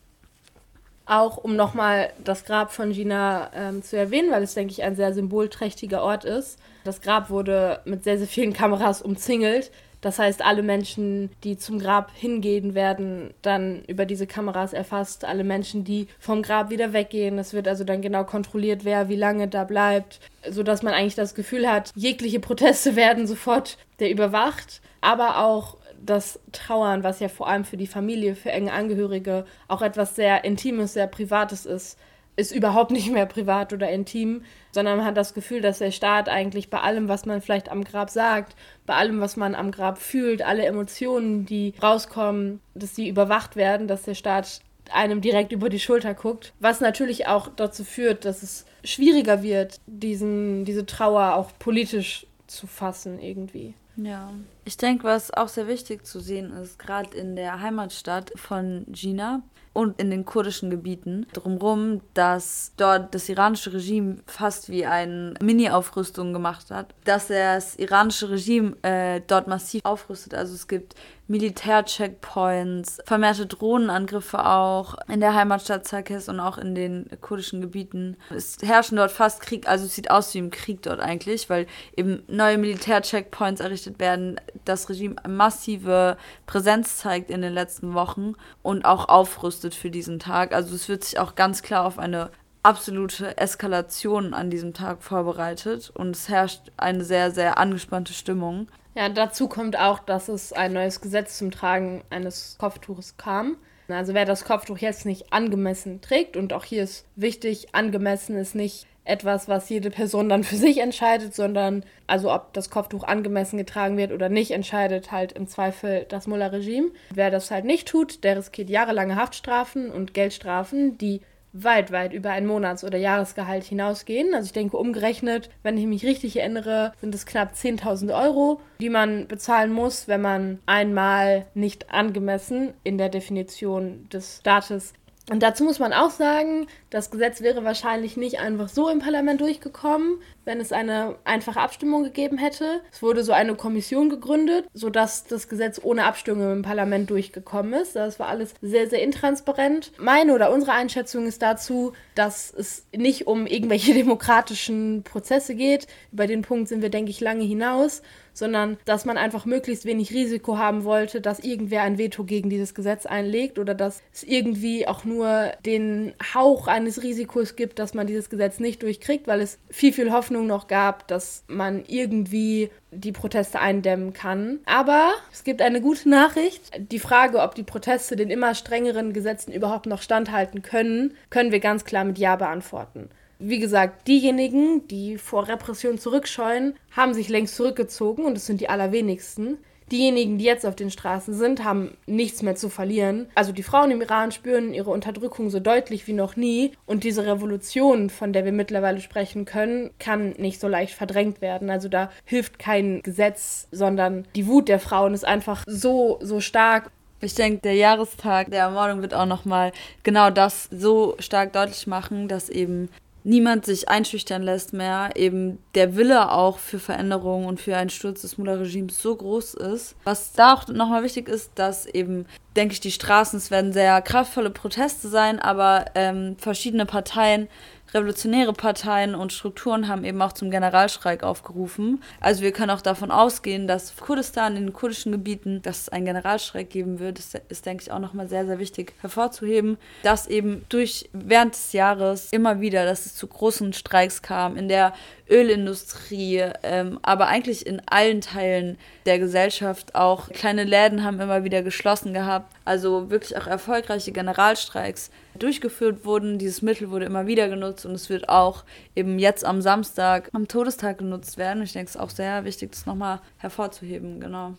Auch um nochmal das Grab von Gina ähm, zu erwähnen, weil es, denke ich, ein sehr symbolträchtiger Ort ist. Das Grab wurde mit sehr, sehr vielen Kameras umzingelt. Das heißt, alle Menschen, die zum Grab hingehen, werden dann über diese Kameras erfasst. Alle Menschen, die vom Grab wieder weggehen. Es wird also dann genau kontrolliert, wer wie lange da bleibt, sodass man eigentlich das Gefühl hat, jegliche Proteste werden sofort der überwacht aber auch das Trauern, was ja vor allem für die Familie, für enge Angehörige auch etwas sehr Intimes, sehr Privates ist, ist überhaupt nicht mehr privat oder intim, sondern man hat das Gefühl, dass der Staat eigentlich bei allem, was man vielleicht am Grab sagt, bei allem, was man am Grab fühlt, alle Emotionen, die rauskommen, dass die überwacht werden, dass der Staat einem direkt über die Schulter guckt, was natürlich auch dazu führt, dass es schwieriger wird, diesen, diese Trauer auch politisch zu fassen irgendwie. Ja, ich denke, was auch sehr wichtig zu sehen ist, gerade in der Heimatstadt von Gina, und in den kurdischen Gebieten drumherum, dass dort das iranische Regime fast wie eine Mini-Aufrüstung gemacht hat, dass das iranische Regime äh, dort massiv aufrüstet. Also es gibt Militärcheckpoints, vermehrte Drohnenangriffe auch in der Heimatstadt Zakes und auch in den kurdischen Gebieten. Es herrschen dort fast Krieg, also es sieht aus wie im Krieg dort eigentlich, weil eben neue Militärcheckpoints errichtet werden, das Regime massive Präsenz zeigt in den letzten Wochen und auch aufrüstet für diesen Tag. Also es wird sich auch ganz klar auf eine absolute Eskalation an diesem Tag vorbereitet und es herrscht eine sehr, sehr angespannte Stimmung. Ja, dazu kommt auch, dass es ein neues Gesetz zum Tragen eines Kopftuches kam. Also wer das Kopftuch jetzt nicht angemessen trägt, und auch hier ist wichtig, angemessen ist nicht etwas, was jede Person dann für sich entscheidet, sondern also ob das Kopftuch angemessen getragen wird oder nicht, entscheidet halt im Zweifel das Mullah-Regime. Wer das halt nicht tut, der riskiert jahrelange Haftstrafen und Geldstrafen, die weit, weit über ein Monats- oder Jahresgehalt hinausgehen. Also ich denke, umgerechnet, wenn ich mich richtig erinnere, sind es knapp 10.000 Euro, die man bezahlen muss, wenn man einmal nicht angemessen in der Definition des Staates und dazu muss man auch sagen, das Gesetz wäre wahrscheinlich nicht einfach so im Parlament durchgekommen, wenn es eine einfache Abstimmung gegeben hätte. Es wurde so eine Kommission gegründet, sodass das Gesetz ohne Abstimmung im Parlament durchgekommen ist. Das war alles sehr, sehr intransparent. Meine oder unsere Einschätzung ist dazu, dass es nicht um irgendwelche demokratischen Prozesse geht. Über den Punkt sind wir, denke ich, lange hinaus sondern dass man einfach möglichst wenig Risiko haben wollte, dass irgendwer ein Veto gegen dieses Gesetz einlegt oder dass es irgendwie auch nur den Hauch eines Risikos gibt, dass man dieses Gesetz nicht durchkriegt, weil es viel, viel Hoffnung noch gab, dass man irgendwie die Proteste eindämmen kann. Aber es gibt eine gute Nachricht. Die Frage, ob die Proteste den immer strengeren Gesetzen überhaupt noch standhalten können, können wir ganz klar mit Ja beantworten. Wie gesagt, diejenigen, die vor Repression zurückscheuen, haben sich längst zurückgezogen und es sind die allerwenigsten. Diejenigen, die jetzt auf den Straßen sind, haben nichts mehr zu verlieren. Also die Frauen im Iran spüren ihre Unterdrückung so deutlich wie noch nie. Und diese Revolution, von der wir mittlerweile sprechen können, kann nicht so leicht verdrängt werden. Also da hilft kein Gesetz, sondern die Wut der Frauen ist einfach so, so stark. Ich denke, der Jahrestag der Ermordung wird auch nochmal genau das so stark deutlich machen, dass eben niemand sich einschüchtern lässt mehr, eben der Wille auch für Veränderungen und für einen Sturz des Mullah-Regimes so groß ist. Was da auch nochmal wichtig ist, dass eben, denke ich, die Straßen, es werden sehr kraftvolle Proteste sein, aber ähm, verschiedene Parteien revolutionäre Parteien und Strukturen haben eben auch zum Generalstreik aufgerufen. Also wir können auch davon ausgehen, dass Kurdistan in den kurdischen Gebieten, dass es einen Generalstreik geben wird. Das ist, denke ich, auch nochmal sehr, sehr wichtig hervorzuheben, dass eben durch während des Jahres immer wieder, dass es zu großen Streiks kam in der Ölindustrie, ähm, aber eigentlich in allen Teilen der Gesellschaft auch. Kleine Läden haben immer wieder geschlossen gehabt. Also wirklich auch erfolgreiche Generalstreiks durchgeführt wurden. Dieses Mittel wurde immer wieder genutzt und es wird auch eben jetzt am Samstag, am Todestag genutzt werden. Ich denke, es ist auch sehr wichtig, das nochmal hervorzuheben, genau.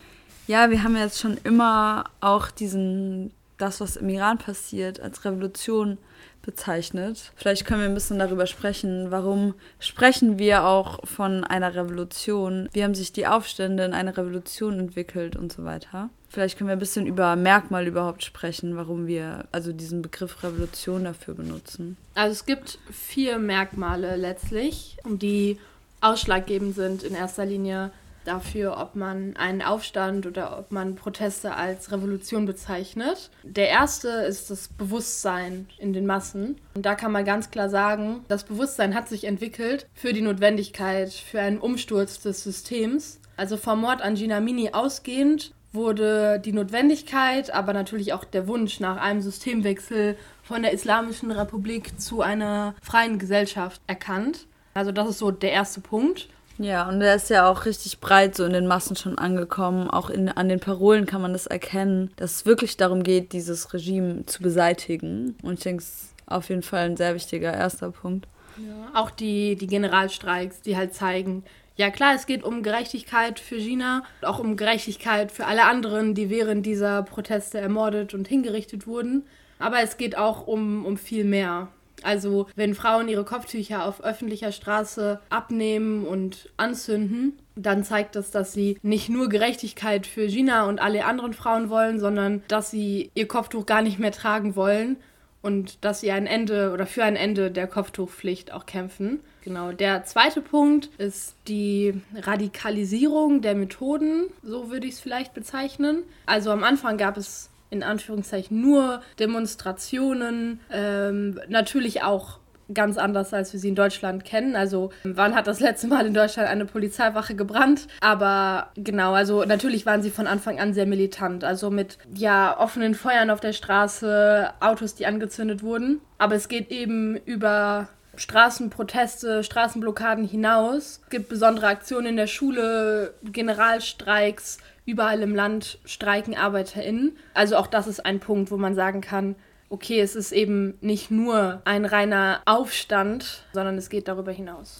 Ja, wir haben jetzt schon immer auch diesen, das, was im Iran passiert, als Revolution bezeichnet. Vielleicht können wir ein bisschen darüber sprechen, warum sprechen wir auch von einer Revolution, wie haben sich die Aufstände in eine Revolution entwickelt und so weiter. Vielleicht können wir ein bisschen über Merkmal überhaupt sprechen, warum wir also diesen Begriff Revolution dafür benutzen. Also es gibt vier Merkmale letztlich, die ausschlaggebend sind in erster Linie dafür, ob man einen Aufstand oder ob man Proteste als Revolution bezeichnet. Der erste ist das Bewusstsein in den Massen. Und da kann man ganz klar sagen, das Bewusstsein hat sich entwickelt für die Notwendigkeit, für einen Umsturz des Systems. Also vom Mord an Gina Mini ausgehend wurde die Notwendigkeit, aber natürlich auch der Wunsch nach einem Systemwechsel von der Islamischen Republik zu einer freien Gesellschaft erkannt. Also das ist so der erste Punkt. Ja, und er ist ja auch richtig breit so in den Massen schon angekommen. Auch in, an den Parolen kann man das erkennen, dass es wirklich darum geht, dieses Regime zu beseitigen. Und ich denke, es ist auf jeden Fall ein sehr wichtiger erster Punkt. Ja, auch die, die Generalstreiks, die halt zeigen, ja klar, es geht um Gerechtigkeit für Gina, auch um Gerechtigkeit für alle anderen, die während dieser Proteste ermordet und hingerichtet wurden. Aber es geht auch um, um viel mehr. Also wenn Frauen ihre Kopftücher auf öffentlicher Straße abnehmen und anzünden, dann zeigt das, dass sie nicht nur Gerechtigkeit für Gina und alle anderen Frauen wollen, sondern dass sie ihr Kopftuch gar nicht mehr tragen wollen und dass sie ein Ende oder für ein Ende der Kopftuchpflicht auch kämpfen. Genau. Der zweite Punkt ist die Radikalisierung der Methoden, so würde ich es vielleicht bezeichnen. Also am Anfang gab es in Anführungszeichen nur Demonstrationen, ähm, natürlich auch ganz anders, als wir sie in Deutschland kennen. Also wann hat das letzte Mal in Deutschland eine Polizeiwache gebrannt? Aber genau, also natürlich waren sie von Anfang an sehr militant. Also mit ja offenen Feuern auf der Straße, Autos, die angezündet wurden. Aber es geht eben über Straßenproteste, Straßenblockaden hinaus. Es gibt besondere Aktionen in der Schule, Generalstreiks, überall im Land streiken ArbeiterInnen. Also auch das ist ein Punkt, wo man sagen kann, okay, es ist eben nicht nur ein reiner Aufstand, sondern es geht darüber hinaus.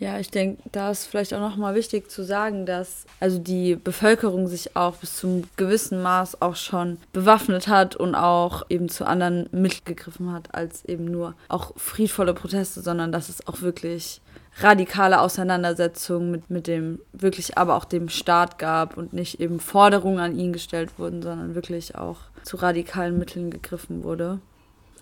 Ja, ich denke, da ist vielleicht auch nochmal wichtig zu sagen, dass also die Bevölkerung sich auch bis zum gewissen Maß auch schon bewaffnet hat und auch eben zu anderen Mitteln gegriffen hat, als eben nur auch friedvolle Proteste, sondern dass es auch wirklich radikale Auseinandersetzungen mit, mit dem wirklich aber auch dem Staat gab und nicht eben Forderungen an ihn gestellt wurden, sondern wirklich auch zu radikalen Mitteln gegriffen wurde.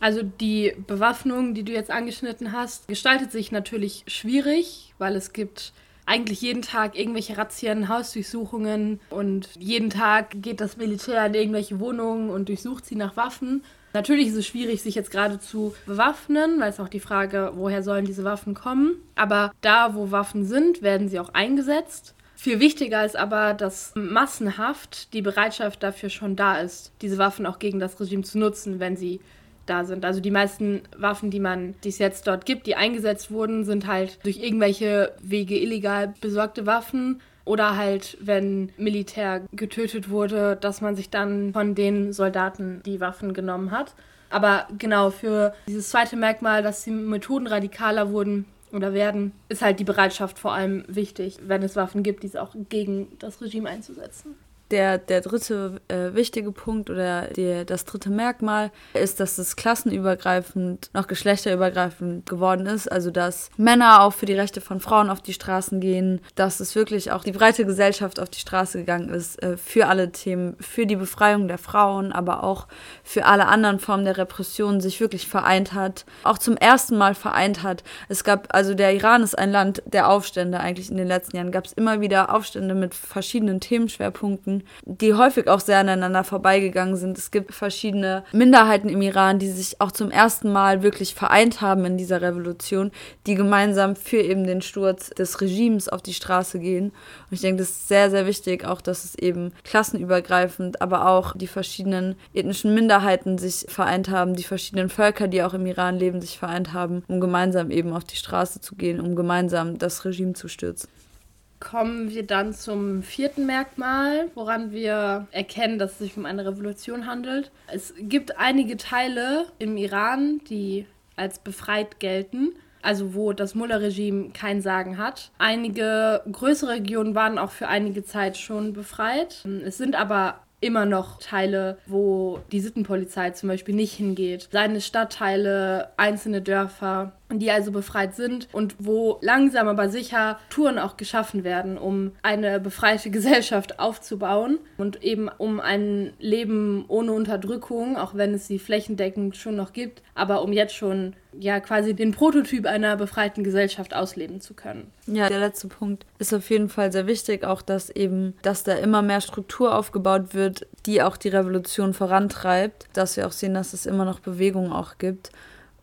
Also die Bewaffnung, die du jetzt angeschnitten hast, gestaltet sich natürlich schwierig, weil es gibt eigentlich jeden Tag irgendwelche Razzien, Hausdurchsuchungen und jeden Tag geht das Militär in irgendwelche Wohnungen und durchsucht sie nach Waffen. Natürlich ist es schwierig, sich jetzt gerade zu bewaffnen, weil es auch die Frage, woher sollen diese Waffen kommen. Aber da, wo Waffen sind, werden sie auch eingesetzt. Viel wichtiger ist aber, dass massenhaft die Bereitschaft dafür schon da ist, diese Waffen auch gegen das Regime zu nutzen, wenn sie da sind. Also die meisten Waffen, die man, die es jetzt dort gibt, die eingesetzt wurden, sind halt durch irgendwelche Wege illegal besorgte Waffen oder halt, wenn Militär getötet wurde, dass man sich dann von den Soldaten die Waffen genommen hat. Aber genau für dieses zweite Merkmal, dass die Methoden radikaler wurden oder werden, ist halt die Bereitschaft vor allem wichtig, wenn es Waffen gibt, diese auch gegen das Regime einzusetzen. Der, der dritte äh, wichtige Punkt oder der, das dritte Merkmal ist, dass es klassenübergreifend, noch geschlechterübergreifend geworden ist. Also, dass Männer auch für die Rechte von Frauen auf die Straßen gehen, dass es wirklich auch die breite Gesellschaft auf die Straße gegangen ist äh, für alle Themen, für die Befreiung der Frauen, aber auch für alle anderen Formen der Repression sich wirklich vereint hat, auch zum ersten Mal vereint hat. Es gab, also der Iran ist ein Land der Aufstände eigentlich in den letzten Jahren, gab es immer wieder Aufstände mit verschiedenen Themenschwerpunkten die häufig auch sehr aneinander vorbeigegangen sind. Es gibt verschiedene Minderheiten im Iran, die sich auch zum ersten Mal wirklich vereint haben in dieser Revolution, die gemeinsam für eben den Sturz des Regimes auf die Straße gehen. Und ich denke, das ist sehr, sehr wichtig, auch dass es eben klassenübergreifend, aber auch die verschiedenen ethnischen Minderheiten sich vereint haben, die verschiedenen Völker, die auch im Iran leben, sich vereint haben, um gemeinsam eben auf die Straße zu gehen, um gemeinsam das Regime zu stürzen kommen wir dann zum vierten Merkmal, woran wir erkennen, dass es sich um eine Revolution handelt. Es gibt einige Teile im Iran, die als befreit gelten, also wo das Mullah-Regime kein Sagen hat. Einige größere Regionen waren auch für einige Zeit schon befreit. Es sind aber immer noch Teile, wo die Sittenpolizei zum Beispiel nicht hingeht. Seine Stadtteile, einzelne Dörfer die also befreit sind und wo langsam aber sicher Touren auch geschaffen werden, um eine befreite Gesellschaft aufzubauen und eben um ein Leben ohne Unterdrückung, auch wenn es sie flächendeckend schon noch gibt, aber um jetzt schon ja quasi den Prototyp einer befreiten Gesellschaft ausleben zu können. Ja, der letzte Punkt ist auf jeden Fall sehr wichtig, auch dass eben, dass da immer mehr Struktur aufgebaut wird, die auch die Revolution vorantreibt, dass wir auch sehen, dass es immer noch Bewegung auch gibt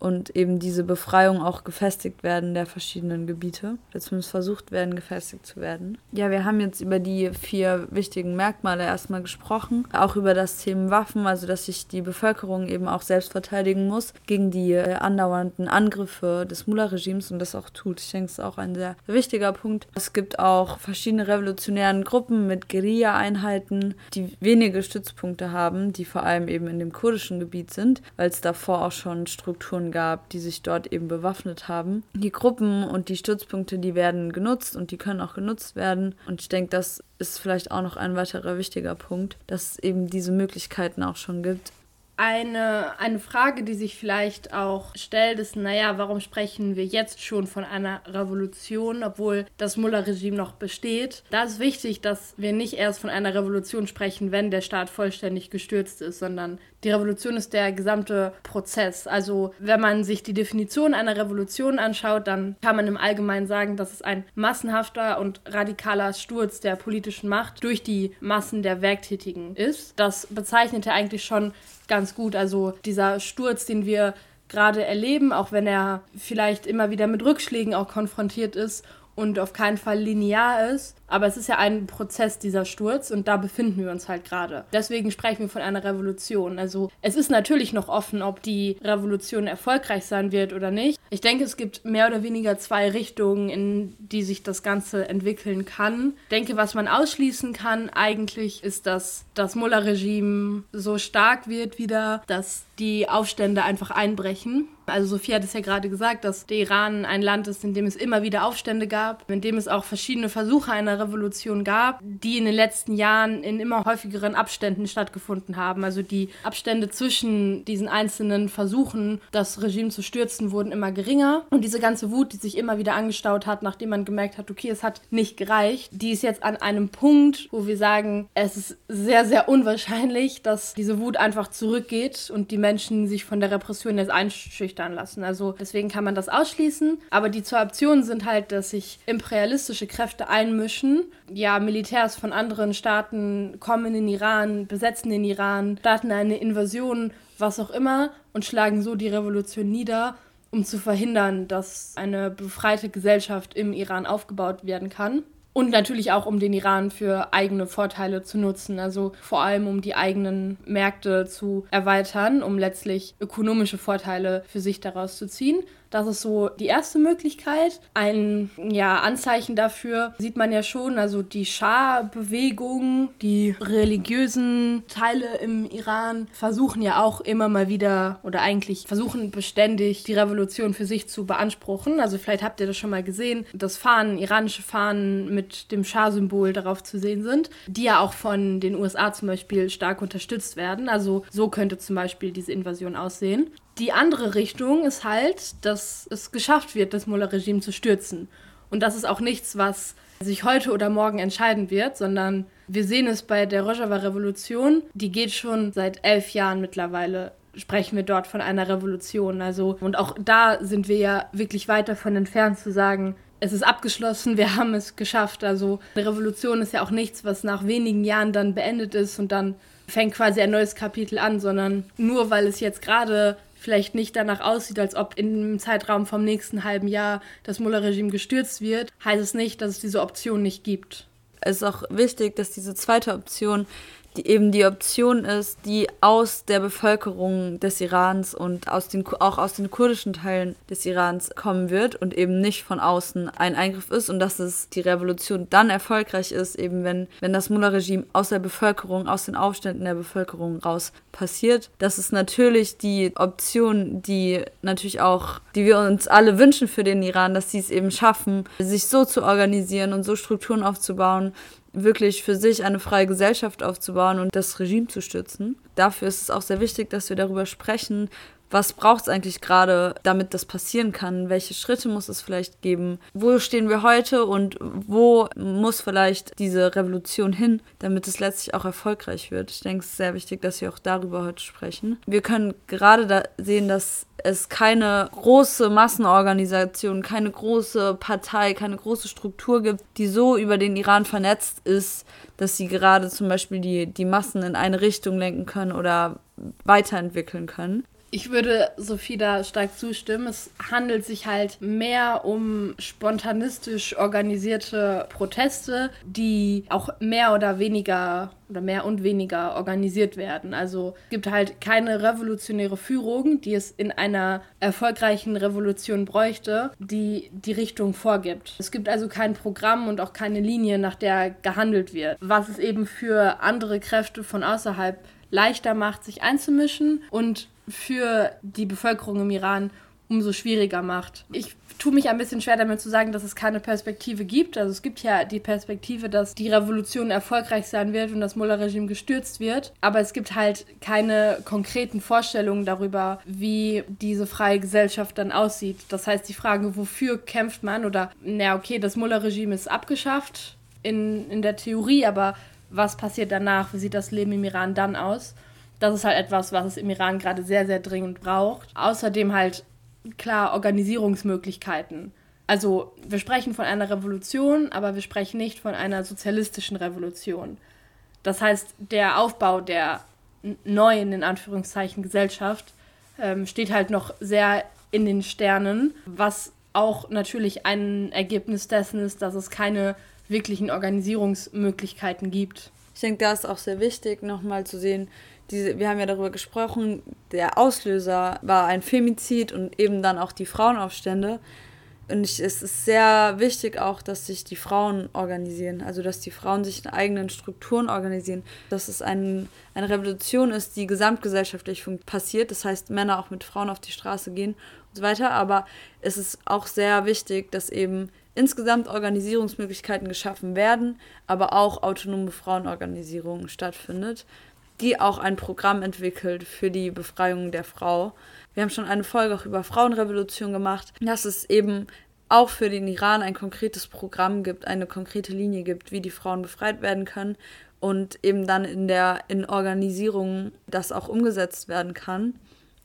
und eben diese Befreiung auch gefestigt werden der verschiedenen Gebiete, zumindest versucht werden, gefestigt zu werden. Ja, wir haben jetzt über die vier wichtigen Merkmale erstmal gesprochen, auch über das Thema Waffen, also dass sich die Bevölkerung eben auch selbst verteidigen muss gegen die äh, andauernden Angriffe des Mullah-Regimes und das auch tut. Ich denke, das ist auch ein sehr wichtiger Punkt. Es gibt auch verschiedene revolutionären Gruppen mit Guerilla-Einheiten, die wenige Stützpunkte haben, die vor allem eben in dem kurdischen Gebiet sind, weil es davor auch schon Strukturen gab, die sich dort eben bewaffnet haben. Die Gruppen und die Stützpunkte, die werden genutzt und die können auch genutzt werden. Und ich denke, das ist vielleicht auch noch ein weiterer wichtiger Punkt, dass es eben diese Möglichkeiten auch schon gibt, eine, eine Frage, die sich vielleicht auch stellt, ist, naja, warum sprechen wir jetzt schon von einer Revolution, obwohl das Mullah-Regime noch besteht? Da ist wichtig, dass wir nicht erst von einer Revolution sprechen, wenn der Staat vollständig gestürzt ist, sondern die Revolution ist der gesamte Prozess. Also wenn man sich die Definition einer Revolution anschaut, dann kann man im Allgemeinen sagen, dass es ein massenhafter und radikaler Sturz der politischen Macht durch die Massen der Werktätigen ist. Das bezeichnet ja eigentlich schon ganz gut. Also dieser Sturz, den wir gerade erleben, auch wenn er vielleicht immer wieder mit Rückschlägen auch konfrontiert ist und auf keinen Fall linear ist, aber es ist ja ein Prozess, dieser Sturz, und da befinden wir uns halt gerade. Deswegen sprechen wir von einer Revolution. Also es ist natürlich noch offen, ob die Revolution erfolgreich sein wird oder nicht. Ich denke, es gibt mehr oder weniger zwei Richtungen, in die sich das Ganze entwickeln kann. Ich denke, was man ausschließen kann eigentlich, ist, dass das Mullah-Regime so stark wird wieder, dass die Aufstände einfach einbrechen. Also Sophie hat es ja gerade gesagt, dass der Iran ein Land ist, in dem es immer wieder Aufstände gab, in dem es auch verschiedene Versuche einer Revolution gab, die in den letzten Jahren in immer häufigeren Abständen stattgefunden haben. Also die Abstände zwischen diesen einzelnen Versuchen, das Regime zu stürzen, wurden immer geringer. Und diese ganze Wut, die sich immer wieder angestaut hat, nachdem man gemerkt hat, okay, es hat nicht gereicht, die ist jetzt an einem Punkt, wo wir sagen, es ist sehr, sehr unwahrscheinlich, dass diese Wut einfach zurückgeht und die Menschen sich von der Repression jetzt einschüchtern lassen. Also deswegen kann man das ausschließen. Aber die zwei Optionen sind halt, dass sich imperialistische Kräfte einmischen Menschen, ja, Militärs von anderen Staaten kommen in den Iran, besetzen den Iran, starten eine Invasion, was auch immer, und schlagen so die Revolution nieder, um zu verhindern, dass eine befreite Gesellschaft im Iran aufgebaut werden kann. Und natürlich auch, um den Iran für eigene Vorteile zu nutzen. Also vor allem, um die eigenen Märkte zu erweitern, um letztlich ökonomische Vorteile für sich daraus zu ziehen. Das ist so die erste Möglichkeit. Ein ja, Anzeichen dafür sieht man ja schon, also die Schah-Bewegung, die religiösen Teile im Iran versuchen ja auch immer mal wieder oder eigentlich versuchen beständig die Revolution für sich zu beanspruchen. Also vielleicht habt ihr das schon mal gesehen, dass Fahnen, iranische Fahnen mit dem Schah-Symbol darauf zu sehen sind, die ja auch von den USA zum Beispiel stark unterstützt werden. Also so könnte zum Beispiel diese Invasion aussehen. Die andere Richtung ist halt, dass es geschafft wird, das Mullah-Regime zu stürzen. Und das ist auch nichts, was sich heute oder morgen entscheiden wird, sondern wir sehen es bei der Rojava-Revolution. Die geht schon seit elf Jahren mittlerweile sprechen wir dort von einer Revolution. Also, und auch da sind wir ja wirklich weit davon entfernt zu sagen, es ist abgeschlossen, wir haben es geschafft. Also eine Revolution ist ja auch nichts, was nach wenigen Jahren dann beendet ist und dann fängt quasi ein neues Kapitel an, sondern nur weil es jetzt gerade vielleicht nicht danach aussieht, als ob im Zeitraum vom nächsten halben Jahr das Mullah-Regime gestürzt wird, heißt es nicht, dass es diese Option nicht gibt. Es ist auch wichtig, dass diese zweite Option die eben die Option ist, die aus der Bevölkerung des Irans und aus den, auch aus den kurdischen Teilen des Irans kommen wird und eben nicht von außen ein Eingriff ist und dass es die Revolution dann erfolgreich ist, eben wenn, wenn das Mullah-Regime aus der Bevölkerung, aus den Aufständen der Bevölkerung raus passiert. Das ist natürlich die Option, die natürlich auch, die wir uns alle wünschen für den Iran, dass sie es eben schaffen, sich so zu organisieren und so Strukturen aufzubauen, wirklich für sich eine freie Gesellschaft aufzubauen und das Regime zu stützen. Dafür ist es auch sehr wichtig, dass wir darüber sprechen, was braucht es eigentlich gerade, damit das passieren kann? Welche Schritte muss es vielleicht geben? Wo stehen wir heute und wo muss vielleicht diese Revolution hin, damit es letztlich auch erfolgreich wird? Ich denke, es ist sehr wichtig, dass wir auch darüber heute sprechen. Wir können gerade da sehen, dass es keine große Massenorganisation, keine große Partei, keine große Struktur gibt, die so über den Iran vernetzt ist, dass sie gerade zum Beispiel die, die Massen in eine Richtung lenken können oder weiterentwickeln können Ich würde Sophie da stark zustimmen. Es handelt sich halt mehr um spontanistisch organisierte Proteste, die auch mehr oder weniger oder mehr und weniger organisiert werden. Also es gibt halt keine revolutionäre Führung, die es in einer erfolgreichen Revolution bräuchte, die die Richtung vorgibt. Es gibt also kein Programm und auch keine Linie, nach der gehandelt wird, was es eben für andere Kräfte von außerhalb leichter macht, sich einzumischen und für die Bevölkerung im Iran umso schwieriger macht. Ich tue mich ein bisschen schwer damit zu sagen, dass es keine Perspektive gibt. Also es gibt ja die Perspektive, dass die Revolution erfolgreich sein wird und das Mullah-Regime gestürzt wird. Aber es gibt halt keine konkreten Vorstellungen darüber, wie diese freie Gesellschaft dann aussieht. Das heißt, die Frage, wofür kämpft man oder, na okay, das Mullah-Regime ist abgeschafft in, in der Theorie, aber was passiert danach? Wie sieht das Leben im Iran dann aus? Das ist halt etwas, was es im Iran gerade sehr, sehr dringend braucht. Außerdem halt klar Organisierungsmöglichkeiten. Also wir sprechen von einer Revolution, aber wir sprechen nicht von einer sozialistischen Revolution. Das heißt, der Aufbau der neuen, in Anführungszeichen, Gesellschaft ähm, steht halt noch sehr in den Sternen, was auch natürlich ein Ergebnis dessen ist, dass es keine wirklichen Organisierungsmöglichkeiten gibt. Ich denke, da ist auch sehr wichtig, nochmal zu sehen, diese, wir haben ja darüber gesprochen, der Auslöser war ein Femizid und eben dann auch die Frauenaufstände. Und ich, es ist sehr wichtig auch, dass sich die Frauen organisieren, also dass die Frauen sich in eigenen Strukturen organisieren, dass es ein, eine Revolution ist, die gesamtgesellschaftlich passiert, das heißt Männer auch mit Frauen auf die Straße gehen und so weiter, aber es ist auch sehr wichtig, dass eben insgesamt Organisierungsmöglichkeiten geschaffen werden, aber auch autonome Frauenorganisierung stattfindet die auch ein Programm entwickelt für die Befreiung der Frau. Wir haben schon eine Folge auch über Frauenrevolution gemacht, dass es eben auch für den Iran ein konkretes Programm gibt, eine konkrete Linie gibt, wie die Frauen befreit werden können und eben dann in der in Organisierung das auch umgesetzt werden kann.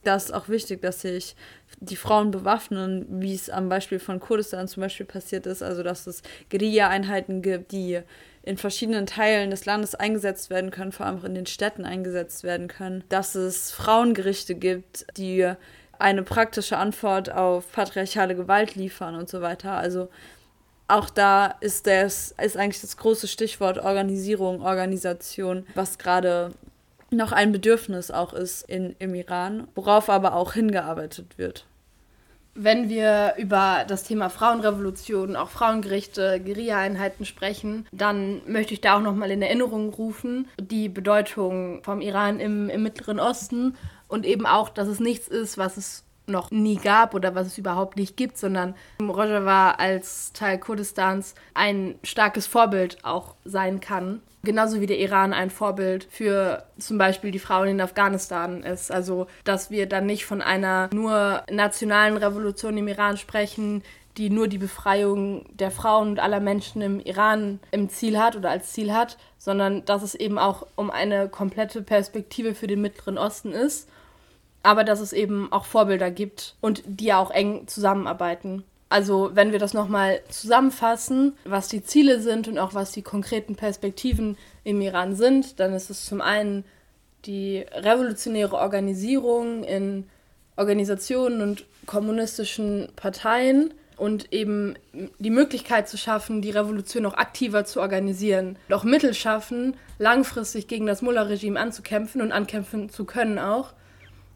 Das ist auch wichtig, dass sich die Frauen bewaffnen, wie es am Beispiel von Kurdistan zum Beispiel passiert ist, also dass es Guerilla-Einheiten gibt, die in verschiedenen Teilen des Landes eingesetzt werden können, vor allem auch in den Städten eingesetzt werden können, dass es Frauengerichte gibt, die eine praktische Antwort auf patriarchale Gewalt liefern und so weiter. Also auch da ist das ist eigentlich das große Stichwort Organisierung, Organisation, was gerade noch ein Bedürfnis auch ist in, im Iran, worauf aber auch hingearbeitet wird. Wenn wir über das Thema Frauenrevolution, auch Frauengerichte, Guerilla-Einheiten sprechen, dann möchte ich da auch nochmal in Erinnerung rufen, die Bedeutung vom Iran im, im Mittleren Osten und eben auch, dass es nichts ist, was es noch nie gab oder was es überhaupt nicht gibt, sondern Rojava als Teil Kurdistans ein starkes Vorbild auch sein kann. Genauso wie der Iran ein Vorbild für zum Beispiel die Frauen in Afghanistan ist. Also, dass wir dann nicht von einer nur nationalen Revolution im Iran sprechen, die nur die Befreiung der Frauen und aller Menschen im Iran im Ziel hat oder als Ziel hat, sondern dass es eben auch um eine komplette Perspektive für den Mittleren Osten ist aber dass es eben auch Vorbilder gibt und die ja auch eng zusammenarbeiten. Also wenn wir das nochmal zusammenfassen, was die Ziele sind und auch was die konkreten Perspektiven im Iran sind, dann ist es zum einen die revolutionäre Organisierung in Organisationen und kommunistischen Parteien und eben die Möglichkeit zu schaffen, die Revolution auch aktiver zu organisieren, auch Mittel schaffen, langfristig gegen das Mullah-Regime anzukämpfen und ankämpfen zu können auch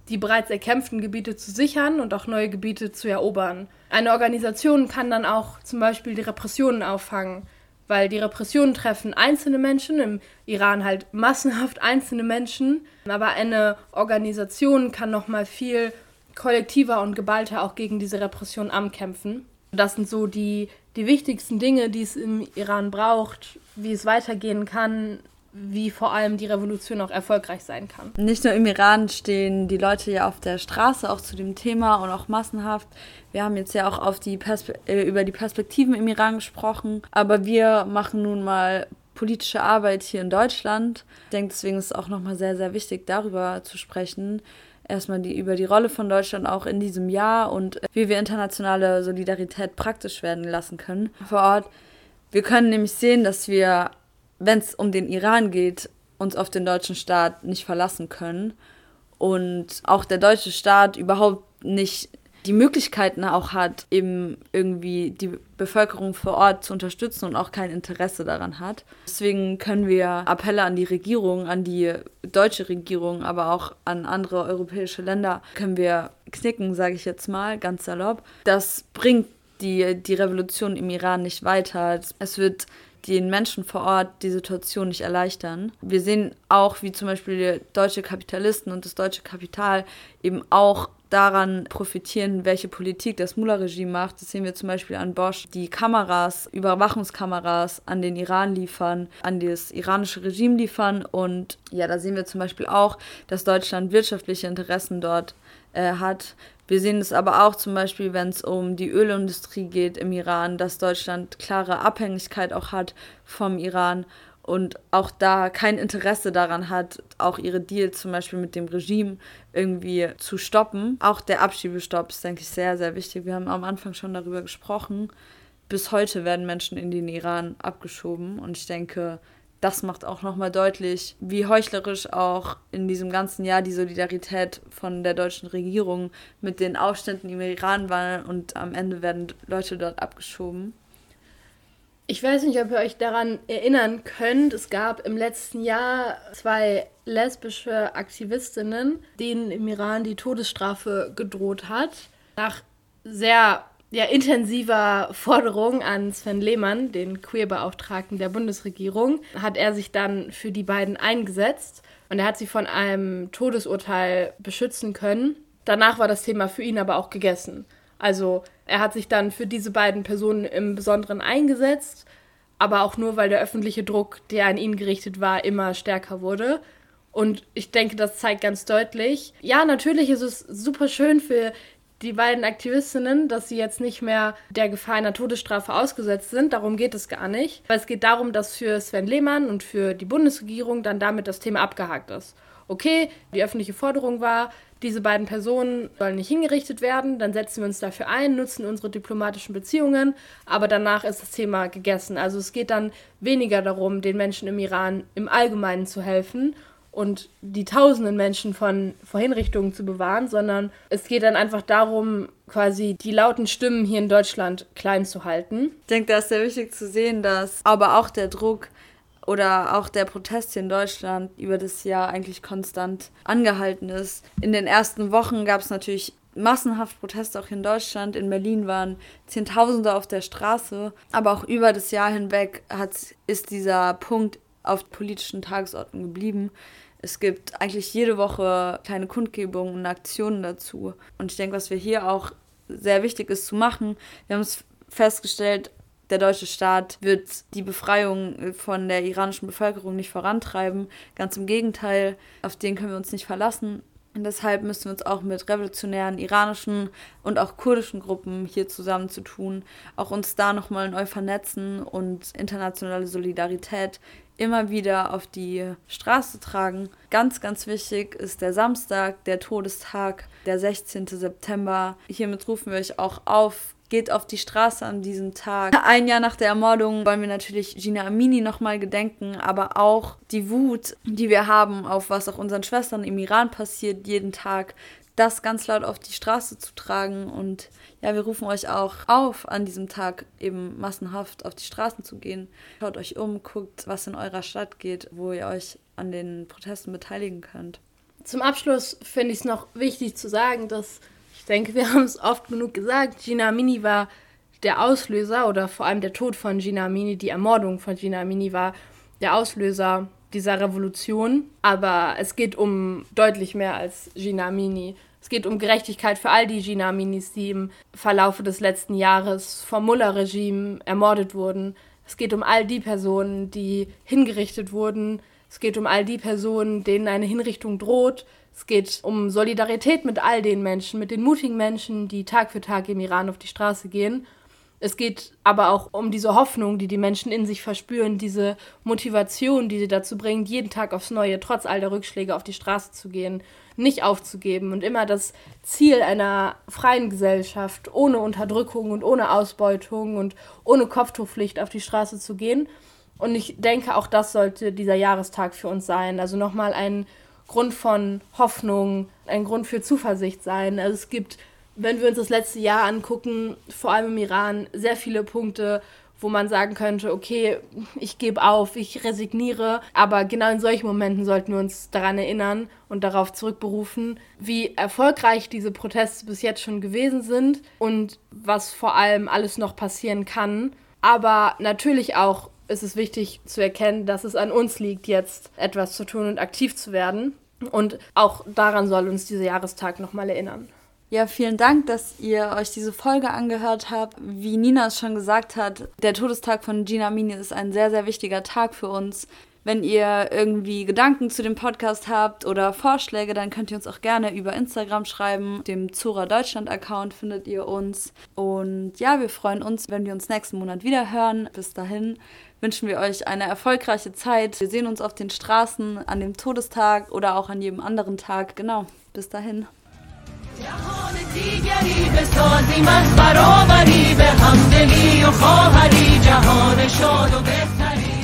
die bereits erkämpften Gebiete zu sichern und auch neue Gebiete zu erobern. Eine Organisation kann dann auch zum Beispiel die Repressionen auffangen, weil die Repressionen treffen einzelne Menschen, im Iran halt massenhaft einzelne Menschen, aber eine Organisation kann noch mal viel kollektiver und geballter auch gegen diese Repression ankämpfen. Das sind so die, die wichtigsten Dinge, die es im Iran braucht, wie es weitergehen kann, wie vor allem die Revolution auch erfolgreich sein kann. Nicht nur im Iran stehen die Leute ja auf der Straße auch zu dem Thema und auch massenhaft. Wir haben jetzt ja auch auf die äh, über die Perspektiven im Iran gesprochen, aber wir machen nun mal politische Arbeit hier in Deutschland. Ich denke, deswegen ist es auch nochmal sehr, sehr wichtig, darüber zu sprechen. Erstmal die, über die Rolle von Deutschland auch in diesem Jahr und wie wir internationale Solidarität praktisch werden lassen können vor Ort. Wir können nämlich sehen, dass wir wenn es um den Iran geht, uns auf den deutschen Staat nicht verlassen können und auch der deutsche Staat überhaupt nicht die Möglichkeiten auch hat, eben irgendwie die Bevölkerung vor Ort zu unterstützen und auch kein Interesse daran hat. Deswegen können wir Appelle an die Regierung, an die deutsche Regierung, aber auch an andere europäische Länder, können wir knicken, sage ich jetzt mal, ganz salopp. Das bringt die, die Revolution im Iran nicht weiter. Es wird den Menschen vor Ort die Situation nicht erleichtern. Wir sehen auch, wie zum Beispiel deutsche Kapitalisten und das deutsche Kapital eben auch daran profitieren, welche Politik das Mullah-Regime macht. Das sehen wir zum Beispiel an Bosch, die Kameras, Überwachungskameras an den Iran liefern, an das iranische Regime liefern. Und ja, da sehen wir zum Beispiel auch, dass Deutschland wirtschaftliche Interessen dort äh, hat. Wir sehen es aber auch zum Beispiel, wenn es um die Ölindustrie geht im Iran, dass Deutschland klare Abhängigkeit auch hat vom Iran und auch da kein Interesse daran hat, auch ihre Deals zum Beispiel mit dem Regime irgendwie zu stoppen. Auch der Abschiebestopp ist, denke ich, sehr, sehr wichtig. Wir haben am Anfang schon darüber gesprochen. Bis heute werden Menschen in den Iran abgeschoben und ich denke, das macht auch nochmal deutlich, wie heuchlerisch auch in diesem ganzen Jahr die Solidarität von der deutschen Regierung mit den Aufständen im Iran war und am Ende werden Leute dort abgeschoben. Ich weiß nicht, ob ihr euch daran erinnern könnt. Es gab im letzten Jahr zwei lesbische Aktivistinnen, denen im Iran die Todesstrafe gedroht hat. Nach sehr ja, intensiver Forderung an Sven Lehmann, den Queerbeauftragten der Bundesregierung, hat er sich dann für die beiden eingesetzt und er hat sie von einem Todesurteil beschützen können. Danach war das Thema für ihn aber auch gegessen. Also er hat sich dann für diese beiden Personen im Besonderen eingesetzt, aber auch nur, weil der öffentliche Druck, der an ihn gerichtet war, immer stärker wurde. Und ich denke, das zeigt ganz deutlich, ja, natürlich ist es super schön für die beiden Aktivistinnen, dass sie jetzt nicht mehr der Gefahr einer Todesstrafe ausgesetzt sind. Darum geht es gar nicht. Weil es geht darum, dass für Sven Lehmann und für die Bundesregierung dann damit das Thema abgehakt ist. Okay, die öffentliche Forderung war, diese beiden Personen sollen nicht hingerichtet werden, dann setzen wir uns dafür ein, nutzen unsere diplomatischen Beziehungen, aber danach ist das Thema gegessen. Also es geht dann weniger darum, den Menschen im Iran im Allgemeinen zu helfen und die tausenden Menschen von vor Hinrichtungen zu bewahren, sondern es geht dann einfach darum, quasi die lauten Stimmen hier in Deutschland klein zu halten. Ich denke, da ist sehr wichtig zu sehen, dass aber auch der Druck oder auch der Protest hier in Deutschland über das Jahr eigentlich konstant angehalten ist. In den ersten Wochen gab es natürlich massenhaft Proteste auch hier in Deutschland. In Berlin waren Zehntausende auf der Straße. Aber auch über das Jahr hinweg hat, ist dieser Punkt auf politischen Tagesordnung geblieben. Es gibt eigentlich jede Woche kleine Kundgebungen und Aktionen dazu. Und ich denke, was wir hier auch sehr wichtig ist zu machen, wir haben es festgestellt, der deutsche Staat wird die Befreiung von der iranischen Bevölkerung nicht vorantreiben. Ganz im Gegenteil, auf den können wir uns nicht verlassen. Und deshalb müssen wir uns auch mit revolutionären iranischen und auch kurdischen Gruppen hier zusammenzutun, auch uns da nochmal neu vernetzen und internationale Solidarität immer wieder auf die Straße tragen. Ganz, ganz wichtig ist der Samstag, der Todestag, der 16. September. Hiermit rufen wir euch auch auf, geht auf die Straße an diesem Tag. Ein Jahr nach der Ermordung wollen wir natürlich Gina Amini nochmal gedenken, aber auch die Wut, die wir haben auf was auch unseren Schwestern im Iran passiert, jeden Tag, das ganz laut auf die Straße zu tragen. Und ja, wir rufen euch auch auf, an diesem Tag eben massenhaft auf die Straßen zu gehen. Schaut euch um, guckt, was in eurer Stadt geht, wo ihr euch an den Protesten beteiligen könnt. Zum Abschluss finde ich es noch wichtig zu sagen, dass ich denke, wir haben es oft genug gesagt. Gina Amini war der Auslöser oder vor allem der Tod von Gina Amini, die Ermordung von Gina Amini war der Auslöser dieser Revolution. Aber es geht um deutlich mehr als Gina Amini. Es geht um Gerechtigkeit für all die Gina Aminis, die im Verlaufe des letzten Jahres vom Mullah-Regime ermordet wurden. Es geht um all die Personen, die hingerichtet wurden. Es geht um all die Personen, denen eine Hinrichtung droht. Es geht um Solidarität mit all den Menschen, mit den mutigen Menschen, die Tag für Tag im Iran auf die Straße gehen. Es geht aber auch um diese Hoffnung, die die Menschen in sich verspüren, diese Motivation, die sie dazu bringt, jeden Tag aufs Neue, trotz all der Rückschläge, auf die Straße zu gehen, nicht aufzugeben und immer das Ziel einer freien Gesellschaft, ohne Unterdrückung und ohne Ausbeutung und ohne Kopftuchpflicht auf die Straße zu gehen. Und ich denke, auch das sollte dieser Jahrestag für uns sein. Also nochmal ein Grund von Hoffnung, ein Grund für Zuversicht sein. Also es gibt, wenn wir uns das letzte Jahr angucken, vor allem im Iran, sehr viele Punkte, wo man sagen könnte, okay, ich gebe auf, ich resigniere. Aber genau in solchen Momenten sollten wir uns daran erinnern und darauf zurückberufen, wie erfolgreich diese Proteste bis jetzt schon gewesen sind und was vor allem alles noch passieren kann. Aber natürlich auch ist es wichtig zu erkennen, dass es an uns liegt, jetzt etwas zu tun und aktiv zu werden. Und auch daran soll uns dieser Jahrestag nochmal erinnern. Ja, vielen Dank, dass ihr euch diese Folge angehört habt. Wie Nina es schon gesagt hat, der Todestag von Gina Mini ist ein sehr, sehr wichtiger Tag für uns. Wenn ihr irgendwie Gedanken zu dem Podcast habt oder Vorschläge, dann könnt ihr uns auch gerne über Instagram schreiben. Dem Zora Deutschland Account findet ihr uns. Und ja, wir freuen uns, wenn wir uns nächsten Monat wieder hören. Bis dahin wünschen wir euch eine erfolgreiche Zeit. Wir sehen uns auf den Straßen an dem Todestag oder auch an jedem anderen Tag. Genau, bis dahin. جهان دیگری بسازیم از برابری به همدلی و خواهری. جهان شاد و بهتر